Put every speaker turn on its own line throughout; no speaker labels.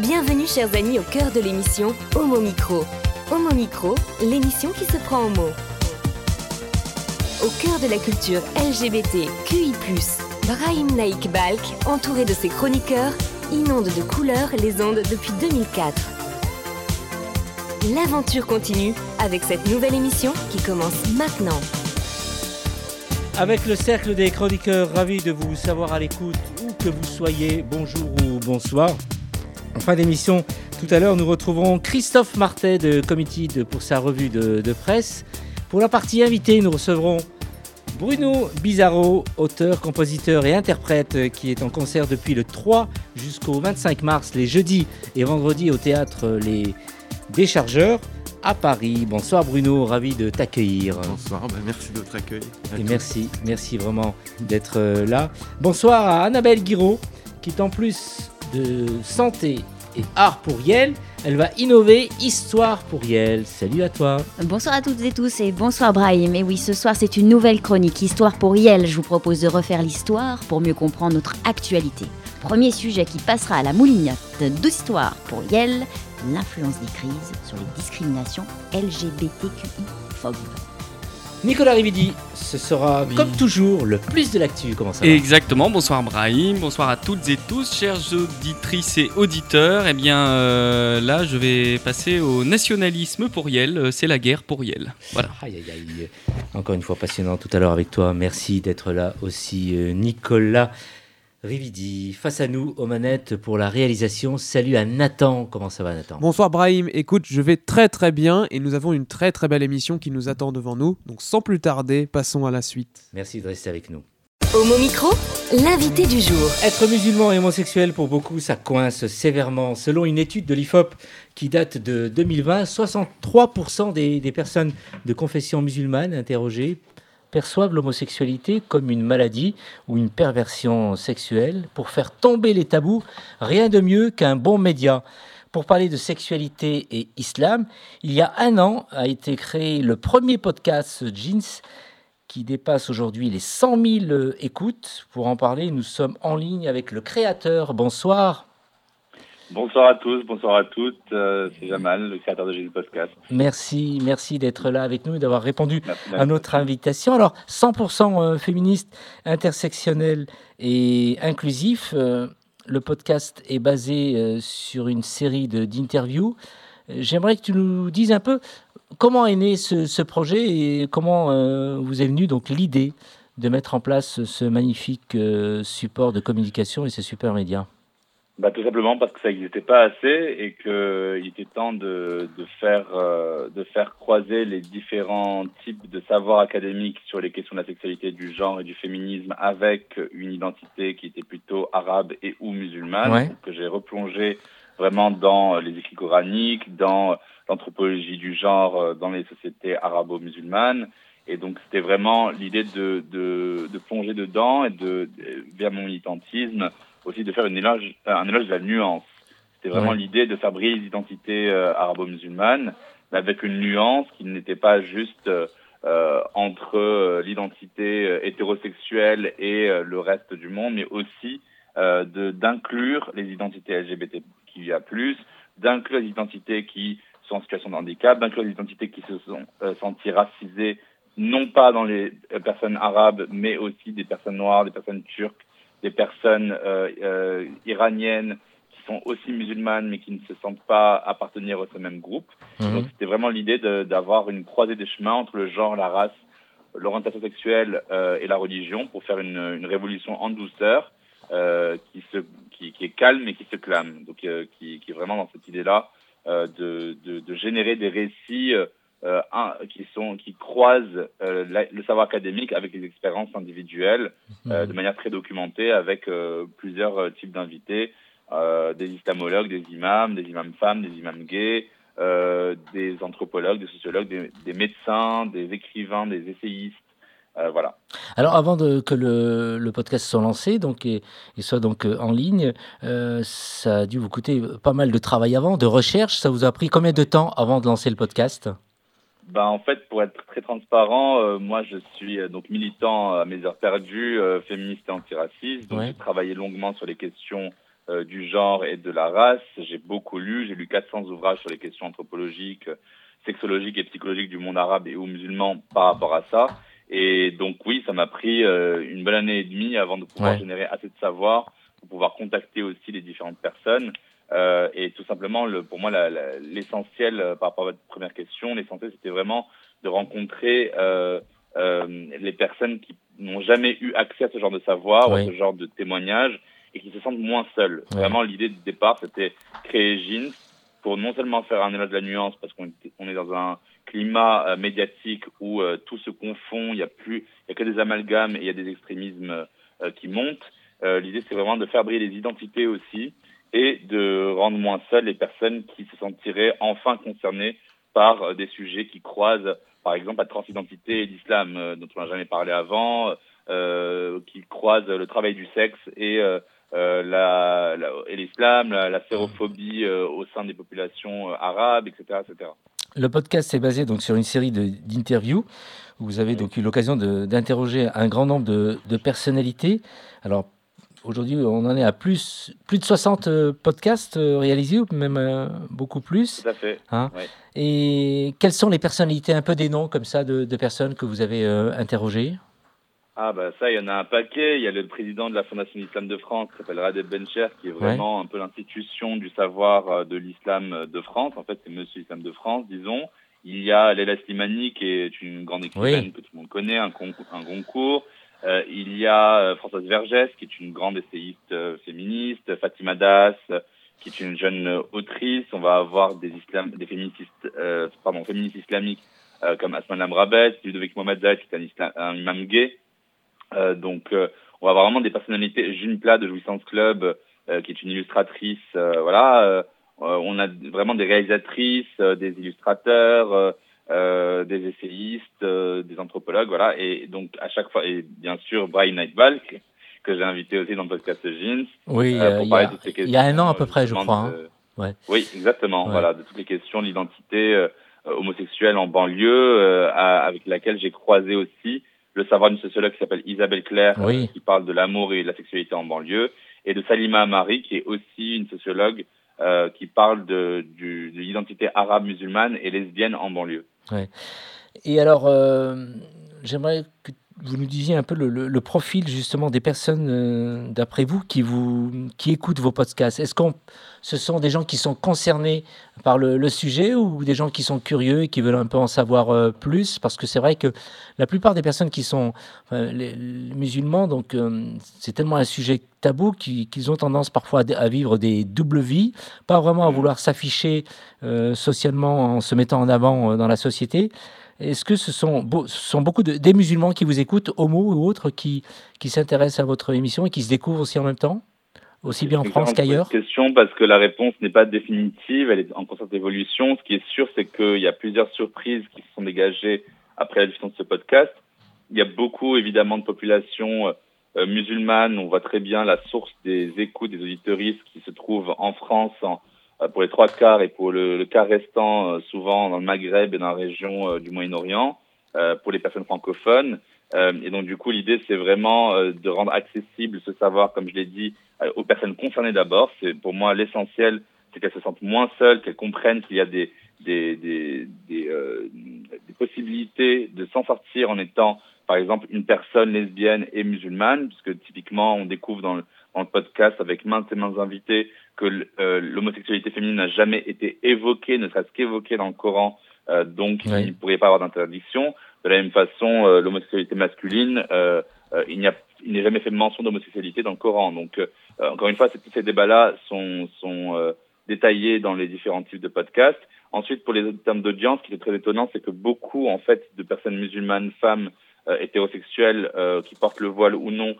Bienvenue chers amis au cœur de l'émission Homo Micro. Homo Micro, l'émission qui se prend en mots. Au cœur de la culture LGBT, QI+, Brahim Naik Balk, entouré de ses chroniqueurs, inonde de couleurs les ondes depuis 2004. L'aventure continue avec cette nouvelle émission qui commence maintenant.
Avec le cercle des chroniqueurs, ravi de vous savoir à l'écoute, où que vous soyez, bonjour ou bonsoir. En fin d'émission, tout à l'heure, nous retrouverons Christophe Martet de Committed pour sa revue de, de presse. Pour la partie invitée, nous recevrons Bruno Bizarro, auteur, compositeur et interprète euh, qui est en concert depuis le 3 jusqu'au 25 mars, les jeudis et vendredis au théâtre euh, Les Déchargeurs à Paris. Bonsoir Bruno, ravi de t'accueillir.
Bonsoir, ben merci de votre accueil.
Et merci, merci vraiment d'être euh, là. Bonsoir à Annabelle Guiraud, qui est en plus de santé et art pour Yel, elle va innover Histoire pour Yel. Salut à toi.
Bonsoir à toutes et tous et bonsoir Brahim. Et oui, ce soir c'est une nouvelle chronique Histoire pour Yel. Je vous propose de refaire l'histoire pour mieux comprendre notre actualité. Premier sujet qui passera à la moulinette d'Histoire pour Yel, l'influence des crises sur les discriminations LGBTQI-phobes.
Nicolas Rividi, ce sera
Oui.
comme toujours le plus de l'actu. Comment ça va
Exactement, bonsoir Brahim, bonsoir à toutes et tous, chères auditrices et auditeurs. Eh bien euh, là, je vais passer au nationalisme pour Yel, euh, c'est la guerre pour Yel. Voilà.
Aïe, aïe, aïe. Encore une fois passionnant tout à l'heure avec toi. Merci d'être là aussi, euh, Nicolas Rividi. Face à nous, aux manettes pour la réalisation. Salut à Nathan. Comment ça va, Nathan?
Bonsoir Brahim, écoute, je vais très très bien et nous avons une très très belle émission qui nous attend devant nous. Donc sans plus tarder, passons à la suite.
Merci de rester avec nous.
Homo Micro, l'invité du jour.
Être musulman et homosexuel, pour beaucoup, ça coince sévèrement. Selon une étude de l'IFOP qui date de 2020, 63% des, des personnes de confession musulmane interrogées perçoivent l'homosexualité comme une maladie ou une perversion sexuelle. Pour faire tomber les tabous, rien de mieux qu'un bon média. Pour parler de sexualité et islam, il y a un an a été créé le premier podcast Jeans qui dépasse aujourd'hui les 100 000 euh, écoutes. Pour en parler, nous sommes en ligne avec le créateur. Bonsoir.
Bonsoir à tous, bonsoir à toutes. Euh, c'est Jamal, le créateur de Jésus Podcast.
Merci, merci d'être là avec nous et d'avoir répondu
Merci.
à notre invitation. Alors, 100% euh, féministe, intersectionnel et inclusif. euh, Le podcast est basé euh, sur une série d'interviews. J'aimerais que tu nous dises un peu comment est né ce, ce projet et comment vous est venue donc l'idée de mettre en place ce magnifique support de communication et ces super médias.
Bah, tout simplement parce que ça n'existait pas assez et qu'il était temps de, de, faire, euh, de faire croiser les différents types de savoirs académiques sur les questions de la sexualité, du genre et du féminisme avec une identité qui était plutôt arabe et ou musulmane,
Ouais.
Que j'ai replongé vraiment dans les écrits coraniques, dans l'anthropologie du genre euh, dans les sociétés arabo-musulmanes. Et donc, c'était vraiment l'idée de, de, de plonger dedans et de, de- vers mon militantisme, aussi de faire une éloge, un éloge de la nuance. C'était vraiment
Ouais.
l'idée de faire briller les identités euh, arabo-musulmanes, mais avec une nuance qui n'était pas juste euh, euh, entre l'identité hétérosexuelle et le reste du monde, mais aussi de d'inclure les identités LGBTQIA+, d'inclure les identités qui sont en situation de handicap, d'inclure les identités qui se sont senties racisées, non pas dans les personnes arabes, mais aussi des personnes noires, des personnes turques, des personnes euh, euh, iraniennes qui sont aussi musulmanes, mais qui ne se sentent pas appartenir ce même groupe. Donc c'était vraiment l'idée d'avoir une croisée des chemins entre le genre, la race, l'orientation sexuelle euh, et la religion pour faire une, une révolution en douceur euh, qui, se, qui, qui est calme et qui se clame. Donc euh, qui, qui est vraiment dans cette idée-là euh, de, de, de générer des récits euh, un- qui, sont, qui croisent euh, la- le savoir académique avec les expériences individuelles euh, de manière très documentée avec plusieurs types d'invités, des islamologues, des imams, des imams femmes, des imams gays, des anthropologues, des sociologues, des, des médecins, des écrivains, des essayistes. Voilà.
Alors, avant de, que le, le podcast soit lancé donc, et, et soit donc en ligne, ça a dû vous coûter pas mal de travail avant, de recherche. Ça vous a pris combien de temps avant de lancer le podcast?
Ben, en fait, pour être très transparent, euh, moi, je suis euh, donc militant à mes heures perdues, euh, féministe et antiraciste. Donc,
Ouais.
j'ai travaillé longuement sur les questions du genre et de la race. J'ai beaucoup lu, j'ai lu 400 ouvrages sur les questions anthropologiques, sexologiques et psychologiques du monde arabe et ou musulman par rapport à ça. Et donc oui, ça m'a pris une bonne année et demie avant de pouvoir générer assez de savoir pour pouvoir contacter aussi les différentes personnes. Euh, et tout simplement, le, pour moi, l'essentiel la, par rapport à votre première question, l'essentiel c'était vraiment de rencontrer euh, euh, les personnes qui n'ont jamais eu accès à ce genre de savoir ou à ce genre de témoignages et qui se sentent moins seuls. Vraiment, l'idée du départ, c'était créer Jeans pour non seulement faire un éloge de la nuance, parce qu'on on est dans un climat euh, médiatique où euh, tout se confond, il n'y a plus, il y a que des amalgames et il y a des extrémismes euh, qui montent. l'idée, c'est vraiment de faire briller les identités aussi et de rendre moins seules les personnes qui se sentiraient enfin concernées par des sujets qui croisent par exemple la transidentité et l'islam, euh, dont on n'a jamais parlé avant, euh, qui croise le travail du sexe et euh, la, la, et l'islam, la, la sérophobie au sein des populations arabes, etc., etc.
Le podcast est basé donc sur une série d'interviews où vous avez donc eu l'occasion d'interroger un grand nombre de, de personnalités. Alors Aujourd'hui, on en est à plus, plus de 60 euh, podcasts euh, réalisés, ou même euh, beaucoup plus.
Tout à fait.
Hein Et quelles sont les personnalités, un peu des noms comme ça de, personnes que vous avez interrogées?
Ah bah ça, il y en a un paquet. Il y a le président de la Fondation Islam de France qui s'appelle Radeb Bencher, qui est vraiment un peu l'institution du savoir de l'islam de France. En fait, c'est Monsieur Islam de France, disons. Il y a Léla Slimani, qui est une grande écrivaine que tout le monde connaît, un, un concours. Euh, il y a euh, Françoise Vergès, qui est une grande essayiste euh, féministe, Fatima Das, qui est une jeune autrice. On va avoir des, islam, des féministes, pardon, féministes islamiques comme Asman Lamrabet, Ludovic Mohamed qui est un, un imam gay. donc, on va avoir vraiment des personnalités. June Plat de Jouissance Club, qui est une illustratrice. voilà. on a vraiment des réalisatrices, des illustrateurs. Euh, des essayistes, euh, des anthropologues, voilà. Et donc à chaque fois, et bien sûr Brian Nightball que, j'ai invité aussi dans le podcast Jeans.
Oui, euh, il, y a, il y a un an à peu près, je crois. Hein.
Ouais. Oui, exactement. Voilà, de toutes les questions de l'identité homosexuelle en banlieue, avec laquelle j'ai croisé aussi le savoir d'une sociologue qui s'appelle Isabelle Claire, qui parle de l'amour et de la sexualité en banlieue, et de Salima Amari, qui est aussi une sociologue qui parle de, de l'identité arabe musulmane et lesbienne en banlieue.
Ouais. Et alors, euh, j'aimerais que vous nous disiez un peu le, profil justement des personnes, euh, d'après vous, qui, vous, qui écoutent vos podcasts. Est-ce que ce sont des gens qui sont concernés par le, sujet ou des gens qui sont curieux et qui veulent un peu en savoir euh, plus? Parce que c'est vrai que la plupart des personnes qui sont les, musulmans, donc c'est tellement un sujet tabou qu'ils ont tendance parfois à, vivre des doubles vies, pas vraiment à vouloir s'afficher socialement en se mettant en avant dans la société. Est-ce que ce sont, sont beaucoup de, des musulmans qui vous écoutent, homo ou autres, qui, qui s'intéressent à votre émission et qui se découvrent aussi en même temps aussi bien en France qu'ailleurs?
question parce que la réponse n'est pas définitive, elle est en constante évolution. Ce qui est sûr, c'est qu'il y a plusieurs surprises qui se sont dégagées après la diffusion de ce podcast. Il y a beaucoup, évidemment, de populations euh, musulmanes. On voit très bien la source des écoutes des auditeuristes qui se trouvent en France, en, pour les trois quarts et pour le, le quart restant, euh, souvent dans le Maghreb et dans la région euh, du Moyen-Orient, pour les personnes francophones. et donc, du coup, l'idée, c'est vraiment de rendre accessible ce savoir, comme je l'ai dit, aux personnes concernées d'abord. C'est pour moi l'essentiel, c'est qu'elles se sentent moins seules, qu'elles comprennent qu'il y a des, des, des, des, des possibilités de s'en sortir en étant, par exemple, une personne lesbienne et musulmane, puisque typiquement, on découvre dans le, le podcast avec maintes et maintes invités que euh, l'homosexualité féminine n'a jamais été évoquée, ne serait-ce qu'évoquée dans le Coran, euh, donc il ne pourrait pas avoir d'interdiction. De la même façon, euh, l'homosexualité masculine, il n'y a il n'est jamais fait mention d'homosexualité dans le Coran. Donc, encore une fois, tous ces débats-là sont, sont détaillés dans les différents types de podcasts. Ensuite, pour les termes d'audience, ce qui est très étonnant, c'est que beaucoup, en fait, de personnes musulmanes, femmes, hétérosexuelles, qui portent le voile ou non,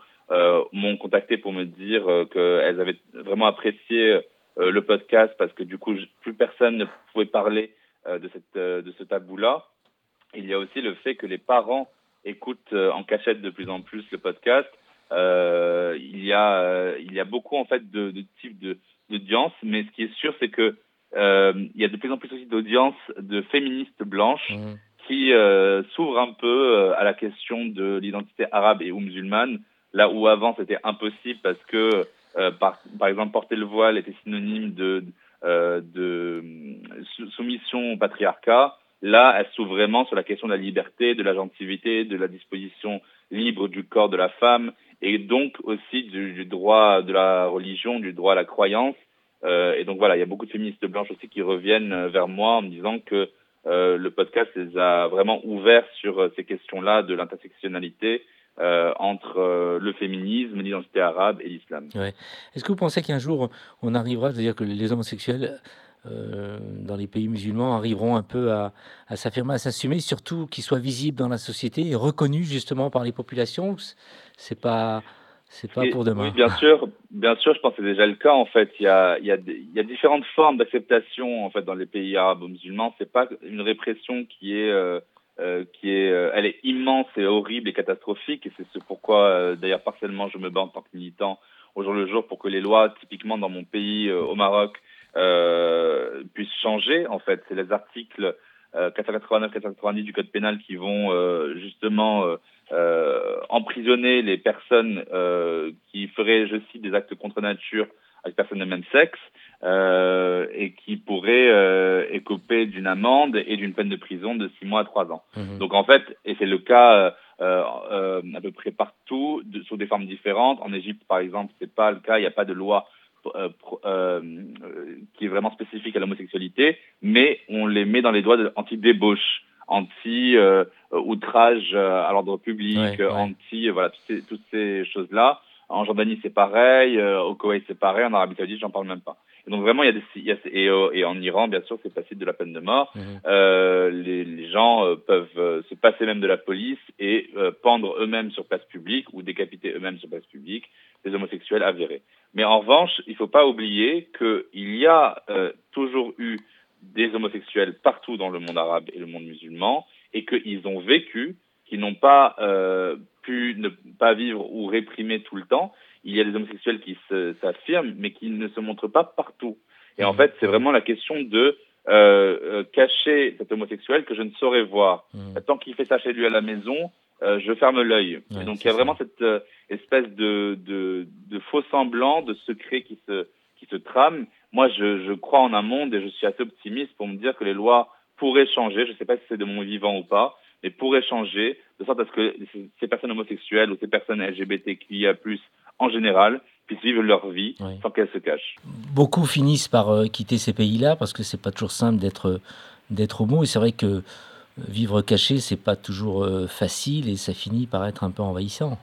m'ont contacté pour me dire euh, qu'elles avaient vraiment apprécié euh, le podcast parce que du coup plus personne ne pouvait parler de cette de ce tabou là. Il y a aussi le fait que les parents écoutent en cachette de plus en plus le podcast. Euh, il y a il y a beaucoup en fait de, de types de d'audience, mais ce qui est sûr c'est que euh, il y a de plus en plus aussi d'audience de féministes blanches mmh. qui euh, s'ouvrent un peu à la question de l'identité arabe et ou musulmane là où avant c'était impossible parce que par, par exemple, porter le voile était synonyme de, de soumission au patriarcat. Là, elle s'ouvre vraiment sur la question de la liberté, de la gentilité, de la disposition libre du corps de la femme et donc aussi du, droit de la religion, du droit à la croyance. Euh, et donc voilà, il y a beaucoup de féministes blanches aussi qui reviennent euh, vers moi en me disant que euh, le podcast les a vraiment ouverts sur euh, ces questions-là de l'intersectionnalité euh, entre euh, le féminisme, l'identité arabe et l'islam.
Ouais. Est-ce que vous pensez qu'un jour on arrivera, c'est-à-dire que les homosexuels euh, dans les pays musulmans arriveront un peu à, à s'affirmer, à s'assumer, surtout qu'ils soient visibles dans la société et reconnus justement par les populations. C'est pas c'est pas pour demain?
Oui, bien sûr, bien sûr, je pense que c'est déjà le cas en fait. Il y a, il y a, il y a différentes formes d'acceptation en fait dans les pays arabes musulmans. C'est pas une répression qui est euh, euh, qui est, euh, elle est immense et horrible et catastrophique. Et c'est ce pourquoi, euh, d'ailleurs, partiellement, je me bats en tant que militant au jour le jour pour que les lois, typiquement dans mon pays, au Maroc, euh, puissent changer. En fait, c'est les articles euh, 489, 490 du code pénal qui vont euh, justement euh, euh, emprisonner les personnes euh, qui feraient, je cite, des actes contre nature avec personnes de même sexe euh, et qui pourraient euh, écoper d'une amende et d'une peine de prison de 6 mois à 3 ans.
Mhm.
Donc en fait, et c'est le cas euh, euh, à peu près partout, de, sous des formes différentes. En Égypte, par exemple, c'est pas le cas. Il n'y a pas de loi qui est vraiment spécifique à l'homosexualité, mais on les met dans les doigts anti-débauche, anti-outrage à l'ordre public,
Ouais, ouais.
anti, voilà, toutes ces, toutes ces choses-là. En Jordanie, c'est pareil, au Koweït, c'est pareil, en Arabie Saoudite, j'en parle même pas. Et donc vraiment, il y a des, il y a, et, euh, et en Iran, bien sûr, c'est passible de la peine de mort.
Mhm.
Euh, les, les gens euh, peuvent se passer même de la police et euh, pendre eux-mêmes sur place publique ou décapiter eux-mêmes sur place publique des homosexuels avérés. Mais en revanche, il ne faut pas oublier qu'il y a toujours eu des homosexuels partout dans le monde arabe et le monde musulman et qu'ils ont vécu, qu'ils n'ont pas pu ne pas vivre ou réprimer tout le temps. Il y a des homosexuels qui s'affirment, mais qui ne se montrent pas partout. Et en
Mhm.
fait, c'est vraiment la question de euh, euh, cacher cet homosexuel que je ne saurais voir.
Mhm.
Tant qu'il fait ça chez lui à la maison, euh, je ferme l'œil.
Ouais,
donc il y a vraiment cette euh, espèce de, de, de faux semblant, de secret qui se, qui se trame. Moi, je, je crois en un monde et je suis assez optimiste pour me dire que les lois pourraient changer. Je ne sais pas si c'est de mon vivant ou pas, mais pourraient changer de sorte à ce que ces- ces personnes homosexuelles ou ces personnes LGBTQIA+, en général, puissent vivre leur vie
Ouais.
sans qu'elles se cachent.
Beaucoup finissent par euh, quitter ces pays-là parce que c'est pas toujours simple d'être d'être homo et c'est vrai que euh, vivre caché c'est pas toujours euh, facile et ça finit par être un peu envahissant.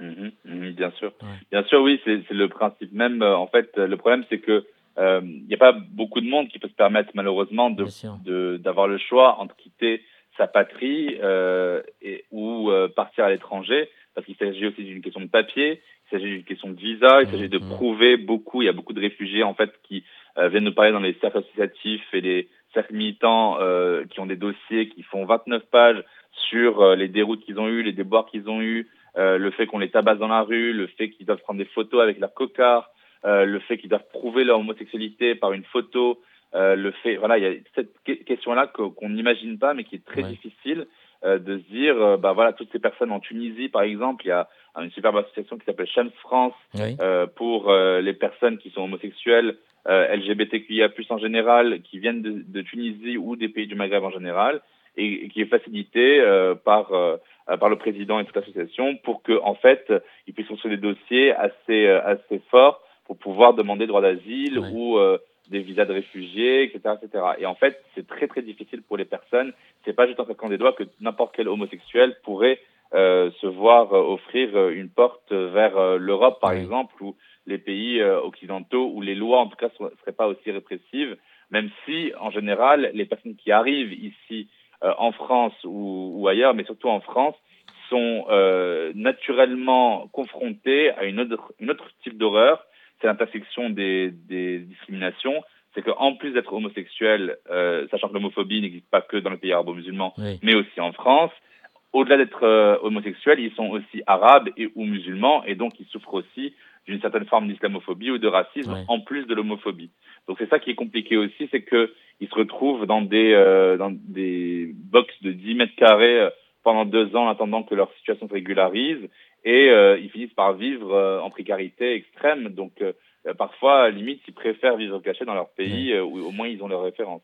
Mhm, mhm, bien sûr.
Ouais.
Bien sûr, oui, c'est le principe même. Euh, En fait, euh, le problème, c'est que euh, il n'y a pas beaucoup de monde qui peut se permettre, malheureusement, de d'avoir le choix entre quitter sa patrie euh, et, ou euh, partir à l'étranger, parce qu'il s'agit aussi d'une question de papier, il s'agit d'une question de visa, il s'agit de
Mhm.
prouver beaucoup. Il y a beaucoup de réfugiés en fait qui euh, viennent nous parler dans les cercles associatifs et les cercles militants euh, qui ont des dossiers qui font 29 pages sur euh, les déroutes qu'ils ont eues, les déboires qu'ils ont eus, le fait qu'on les tabasse dans la rue, le fait qu'ils doivent prendre des photos avec leur cocard, le fait qu'ils doivent prouver leur homosexualité par une photo, le fait, voilà, il y a cette que- question-là que- qu'on n'imagine pas, mais qui est très
Ouais.
difficile de se dire, euh, bah voilà, toutes ces personnes en Tunisie, par exemple, il y a une superbe association qui s'appelle Shams France
Oui.
euh, pour euh, les personnes qui sont homosexuelles, euh, LGBTQIA+ en général, qui viennent de, de Tunisie ou des pays du Maghreb en général, et, et qui est facilité euh, par euh, euh, par le président et toute l'association pour que en fait ils puissent construire des dossiers assez euh, assez forts pour pouvoir demander droit d'asile
Ouais.
ou euh, des visas de réfugiés, etc., etc. Et en fait, c'est très très difficile pour les personnes. C'est pas juste en claquant des doigts que n'importe quel homosexuel pourrait euh, se voir euh, offrir euh, une porte vers euh, l'Europe, par exemple, ou les pays occidentaux où les lois, en tout cas, ne seraient pas aussi répressives, même si, en général, les personnes qui arrivent ici euh, en France ou, ou ailleurs, mais surtout en France, sont euh, naturellement confrontées à une autre, une autre type d'horreur, c'est l'intersection des, des discriminations. C'est qu'en plus d'être homosexuel, euh, sachant que l'homophobie n'existe pas que dans les pays arabo-musulmans,
Oui.
mais aussi en France, au-delà d'être euh, homosexuels, ils sont aussi arabes et ou musulmans, et donc ils souffrent aussi d'une certaine forme d'islamophobie ou de racisme, en plus de l'homophobie. Donc c'est ça qui est compliqué aussi, c'est que ils se retrouvent dans des euh, dans des box de 10 mètres carrés euh, pendant deux ans en attendant que leur situation se régularise et euh, ils finissent par vivre euh, en précarité extrême. Donc euh, parfois, limite, ils préfèrent vivre cachés dans leur pays où au moins ils ont leurs références.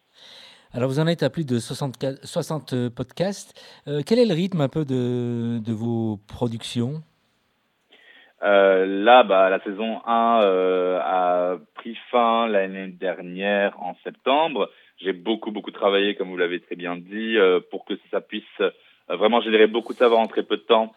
Alors vous en êtes à plus de 60, 60 podcasts. Quel est le rythme un peu de, de vos productions?
Là, bah, la saison 1 euh, a pris fin l'année dernière en septembre. J'ai beaucoup, beaucoup travaillé, comme vous l'avez très bien dit, pour que ça puisse vraiment générer beaucoup de savoir en très peu de temps.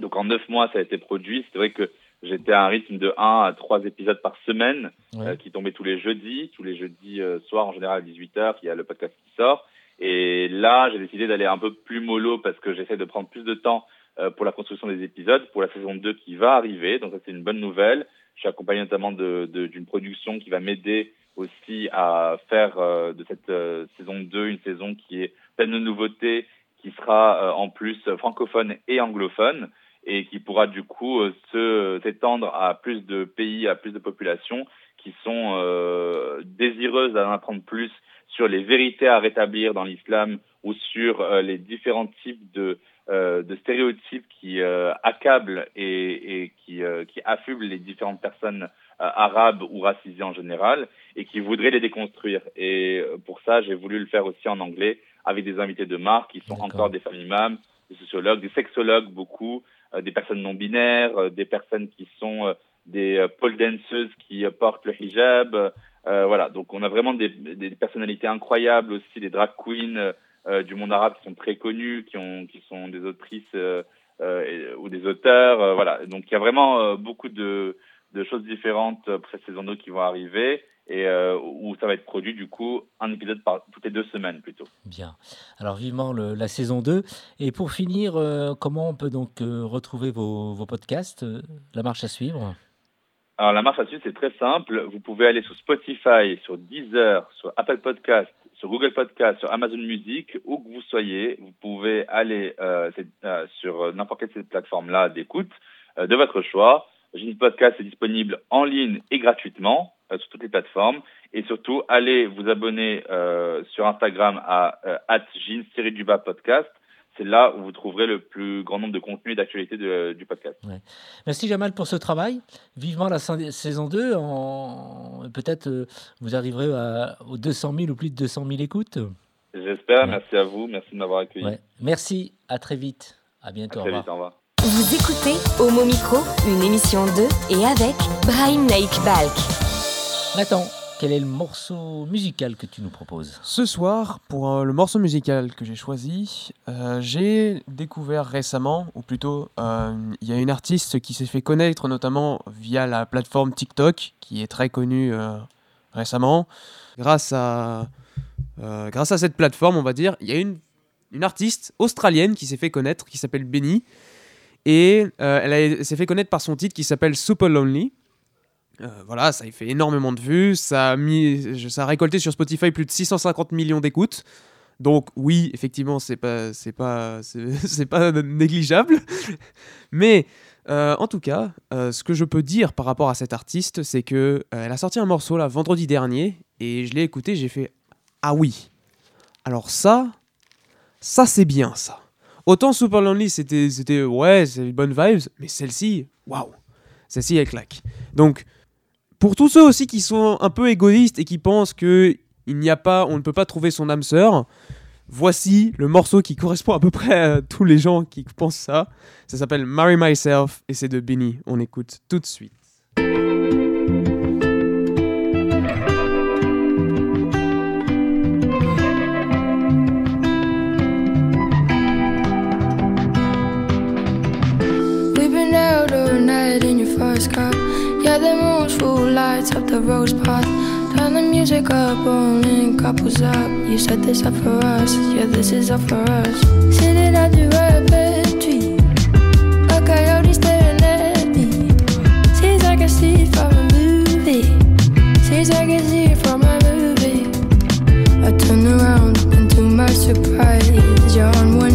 Donc en neuf mois, ça a été produit. C'est vrai que j'étais à un rythme de 1 à 3 épisodes par semaine,
Ouais.
euh, qui tombaient tous les jeudis. Tous les jeudis euh, soirs, en général à 18h, il y a le podcast qui sort. Et là, j'ai décidé d'aller un peu plus mollo parce que j'essaie de prendre plus de temps euh, pour la construction des épisodes, pour la saison 2 qui va arriver. Donc ça, c'est une bonne nouvelle. Je suis accompagné notamment de- de- d'une production qui va m'aider aussi à faire euh, de cette saison 2 une saison qui est pleine de nouveautés, qui sera en plus francophone et anglophone et qui pourra du coup euh, se s'étendre à plus de pays, à plus de populations qui sont euh, désireuses d'en apprendre plus sur les vérités à rétablir dans l'islam ou sur euh, les différents types de, euh, de stéréotypes qui euh, accablent et, et qui, euh, qui affublent les différentes personnes euh, arabes ou racisées en général et qui voudraient les déconstruire. Et euh, pour ça, j'ai voulu le faire aussi en anglais avec des invités de marque qui sont encore des femmes imams, des sociologues, des sexologues beaucoup, euh, des personnes non binaires, euh, des personnes qui sont euh, des euh, pole danceuses qui euh, portent le hijab. euh, voilà, donc on a vraiment des, des personnalités incroyables aussi, des drag queens euh, euh, du monde arabe qui sont très connues, qui, ont, qui sont des autrices euh, euh, ou des auteurs. euh, voilà, donc il y a vraiment euh, beaucoup de, de choses différentes euh, saison 2 qui vont arriver et euh, où ça va être produit du coup un épisode par toutes les deux semaines plutôt.
Bien. Alors vivement le- la saison 2. Et pour finir, euh, comment on peut donc euh, retrouver vos, vos podcasts La marche à suivre?
Alors la marche là-dessus, c'est très simple. Vous pouvez aller sur Spotify, sur Deezer, sur Apple Podcast, sur Google Podcast, sur Amazon Music, où que vous soyez. Vous pouvez aller sur n'importe quelle de ces plateformes-là d'écoute de votre choix. Gene Podcast est disponible en ligne et gratuitement sur toutes les plateformes. Et surtout, allez vous abonner euh, sur Instagram à euh, @gene-du-bas podcast. C'est là où vous trouverez le plus grand nombre de contenus et d'actualités du podcast.
Merci Jamal pour ce travail. Vivement la sa- saison 2. En... Peut-être euh, vous arriverez à- aux 200 000 ou plus de 200 000 écoutes.
J'espère.
Ouais.
Merci à vous. Merci de m'avoir accueilli.
Ouais. Merci. À très vite. À
À
bientôt. Au
très
revoir.
vite. Au revoir.
Vous écoutez Homo Micro, une émission de et avec Brahim Naik Balk.
Nathan, quel est le morceau musical que tu nous proposes?
Ce soir, pour euh, le morceau musical que j'ai choisi, euh, j'ai découvert récemment, ou plutôt, euh, il y a une artiste qui s'est fait connaître notamment via la plateforme TikTok, qui est très connue récemment. Grâce à, grâce à cette plateforme, on va dire, il y a une, une artiste australienne qui s'est fait connaître, qui s'appelle Benny. Et elle s'est fait connaître par son titre qui s'appelle Super Lonely. Euh, voilà, ça a fait énormément de vues, ça a, mis, ça a récolté sur Spotify plus de 650 millions d'écoutes. Donc oui, effectivement, c'est pas, c'est pas, c'est pas négligeable. Mais euh, en tout cas, euh, ce que je peux dire par rapport à cette artiste, c'est que elle a sorti un morceau là vendredi dernier et je l'ai écouté, j'ai fait ah oui. Alors ça, ça c'est bien ça. Autant Super Lonely, c'était, c'était ouais, c'est une bonne vibes, mais celle-ci, waouh, celle-ci elle claque. Donc pour tous ceux aussi qui sont un peu égoïstes et qui pensent que il n'y a pas, on ne peut pas trouver son âme sœur, voici le morceau qui correspond à peu près à tous les gens qui pensent ça. Ça s'appelle Marry Myself et c'est de Benny. On écoute tout de suite.
First. Yeah, the moon's full lights up the rose path. Turn the music up, rolling couples up. You set this up for us, yeah, this is up for us. Sitting at the rapid tree, a coyote staring at me. Seems like I see it from a movie. Seems like I see it from a movie. I turn around and to my surprise, you're on one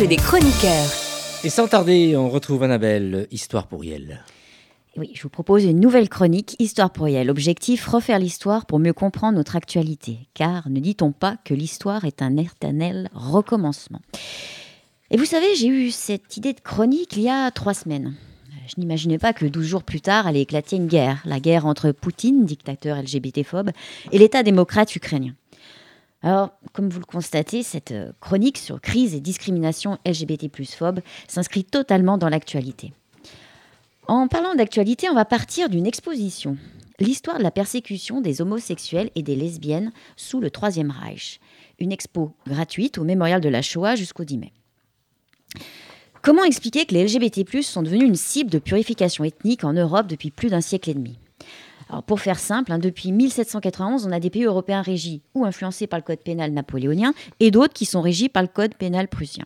cercle des chroniqueurs.
Et sans tarder, on retrouve Annabelle, Histoire pour Yel.
Oui, je vous propose une nouvelle chronique, Histoire pour Yel. Objectif, refaire l'histoire pour mieux comprendre notre actualité. Car ne dit-on pas que l'histoire est un éternel recommencement? Et vous savez, j'ai eu cette idée de chronique il y a trois semaines. Je n'imaginais pas que 12 jours plus tard allait éclater une guerre, la guerre entre Poutine, dictateur LGBT-phobe, et l'État démocrate ukrainien. Alors, comme vous le constatez, cette euh, chronique sur crise et discrimination LGBT phobe s'inscrit totalement dans l'actualité. En parlant d'actualité, on va partir d'une exposition. L'histoire de la persécution des homosexuels et des lesbiennes sous le Troisième Reich. Une expo gratuite au mémorial de la Shoah jusqu'au 10 mai. Comment expliquer que les LGBT+, sont devenus une cible de purification ethnique en Europe depuis plus d'un siècle et demi? Pour faire simple, hein, depuis 1791, on a des pays européens régis ou influencés par le code pénal napoléonien et d'autres qui sont régis par le code pénal prussien.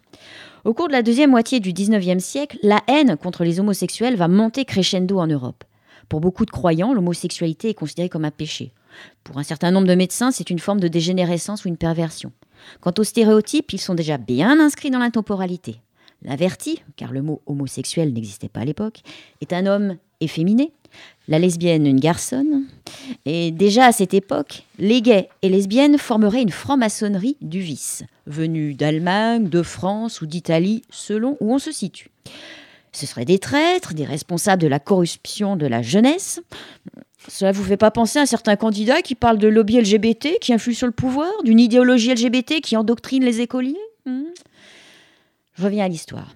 Au cours de la deuxième moitié du 19e siècle, la haine contre les homosexuels va monter crescendo en Europe. Pour beaucoup de croyants, l'homosexualité est considérée comme un péché. Pour un certain nombre de médecins, c'est une forme de dégénérescence ou une perversion. Quant aux stéréotypes, ils sont déjà bien inscrits dans l'intemporalité. L'averti, car le mot homosexuel n'existait pas à l'époque, est un homme efféminé, la lesbienne une garçonne. Et déjà à cette époque, les gays et lesbiennes formeraient une franc-maçonnerie du vice, venue d'Allemagne, de France ou d'Italie, selon où on se situe. Ce seraient des traîtres, des responsables de la corruption de la jeunesse. Cela vous fait pas penser à certains candidats qui parlent de lobby LGBT qui influent sur le pouvoir, d'une idéologie LGBT qui endoctrine les écoliers hmm? Je reviens à l'histoire.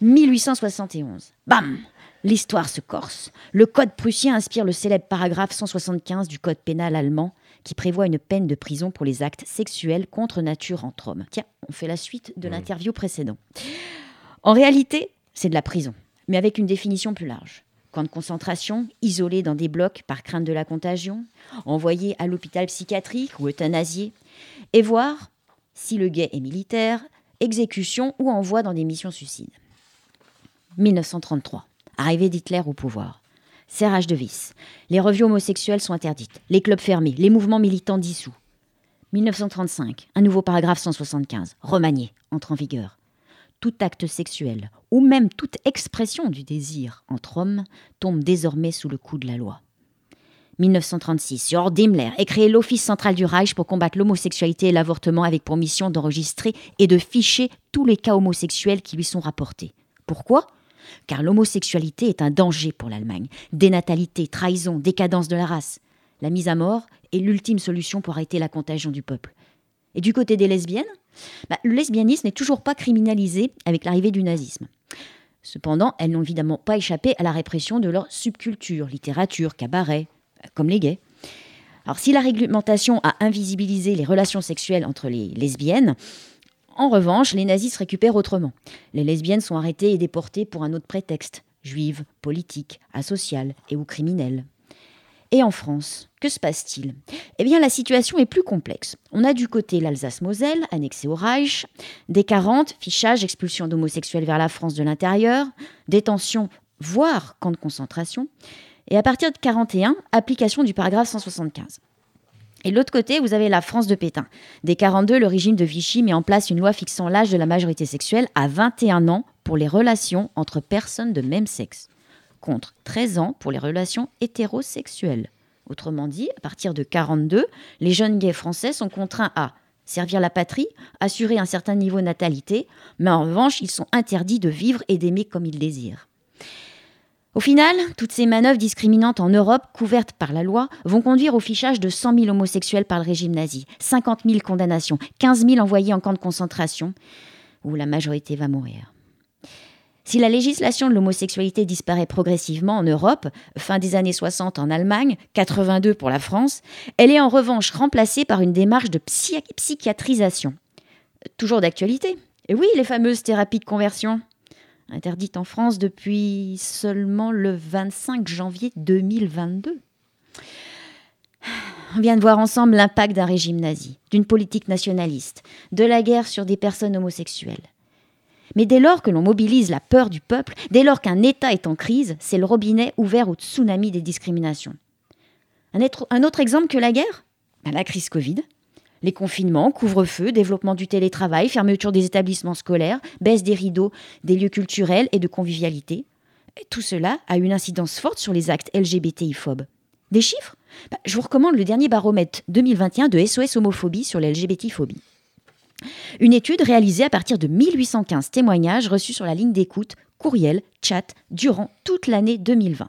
1871. Bam L'histoire se corse. Le code prussien inspire le célèbre paragraphe 175 du code pénal allemand qui prévoit une peine de prison pour les actes sexuels contre nature entre hommes. Tiens, on fait la suite de l'interview précédente. En réalité, c'est de la prison, mais avec une définition plus large. Camp de concentration, isolé dans des blocs par crainte de la contagion, envoyé à l'hôpital psychiatrique ou euthanasié, et voir si le gay est militaire, exécution ou envoi dans des missions suicides. 1933. Arrivée d'Hitler au pouvoir. Serrage de vis. Les revues homosexuelles sont interdites. Les clubs fermés. Les mouvements militants dissous. 1935. Un nouveau paragraphe 175. Remanié. Entre en vigueur. Tout acte sexuel, ou même toute expression du désir entre hommes, tombe désormais sous le coup de la loi. 1936, Jörg Daimler est créé l'Office central du Reich pour combattre l'homosexualité et l'avortement avec pour mission d'enregistrer et de ficher tous les cas homosexuels qui lui sont rapportés. Pourquoi? Car l'homosexualité est un danger pour l'Allemagne. Dénatalité, trahison, décadence de la race. La mise à mort est l'ultime solution pour arrêter la contagion du peuple. Et du côté des lesbiennes bah, Le lesbianisme n'est toujours pas criminalisé avec l'arrivée du nazisme. Cependant, elles n'ont évidemment pas échappé à la répression de leur subculture, littérature, cabaret, comme les gays. Alors si la réglementation a invisibilisé les relations sexuelles entre les lesbiennes, en revanche, les nazis se récupèrent autrement. Les lesbiennes sont arrêtées et déportées pour un autre prétexte, juives, politiques, asociales et ou criminelles. Et en France, que se passe-t-il? Eh bien, la situation est plus complexe. On a du côté l'Alsace-Moselle, annexée au Reich, des 40, fichage, expulsion d'homosexuels vers la France de l'intérieur, détention, voire camp de concentration, et à partir de 41, application du paragraphe 175. Et de l'autre côté, vous avez la France de Pétain. Dès 42, le régime de Vichy met en place une loi fixant l'âge de la majorité sexuelle à 21 ans pour les relations entre personnes de même sexe, contre 13 ans pour les relations hétérosexuelles. Autrement dit, à partir de 42, les jeunes gays français sont contraints à servir la patrie, assurer un certain niveau de natalité, mais en revanche, ils sont interdits de vivre et d'aimer comme ils désirent. Au final, toutes ces manœuvres discriminantes en Europe, couvertes par la loi, vont conduire au fichage de 100 000 homosexuels par le régime nazi, 50 000 condamnations, 15 000 envoyés en camp de concentration, où la majorité va mourir. Si la législation de l'homosexualité disparaît progressivement en Europe, fin des années 60 en Allemagne, 82 pour la France, elle est en revanche remplacée par une démarche de psychiatrisation. Toujours d'actualité. Et oui, les fameuses thérapies de conversion interdite en France depuis seulement le 25 janvier 2022. On vient de voir ensemble l'impact d'un régime nazi, d'une politique nationaliste, de la guerre sur des personnes homosexuelles. Mais dès lors que l'on mobilise la peur du peuple, dès lors qu'un État est en crise, c'est le robinet ouvert au tsunami des discriminations. Un, autre exemple que la guerre? Ben, La crise Covid. Les confinements, couvre-feu, développement du télétravail, fermeture des établissements scolaires, baisse des rideaux des lieux culturels et de convivialité. Tout cela a une incidence forte sur les actes LGBTI-phobes. Des chiffres? Bah, Je vous recommande le dernier baromètre 2021 de SOS Homophobie sur l'LGBT-phobie. Une étude réalisée à partir de 1815 témoignages reçus sur la ligne d'écoute, courriel, chat, durant toute l'année 2020.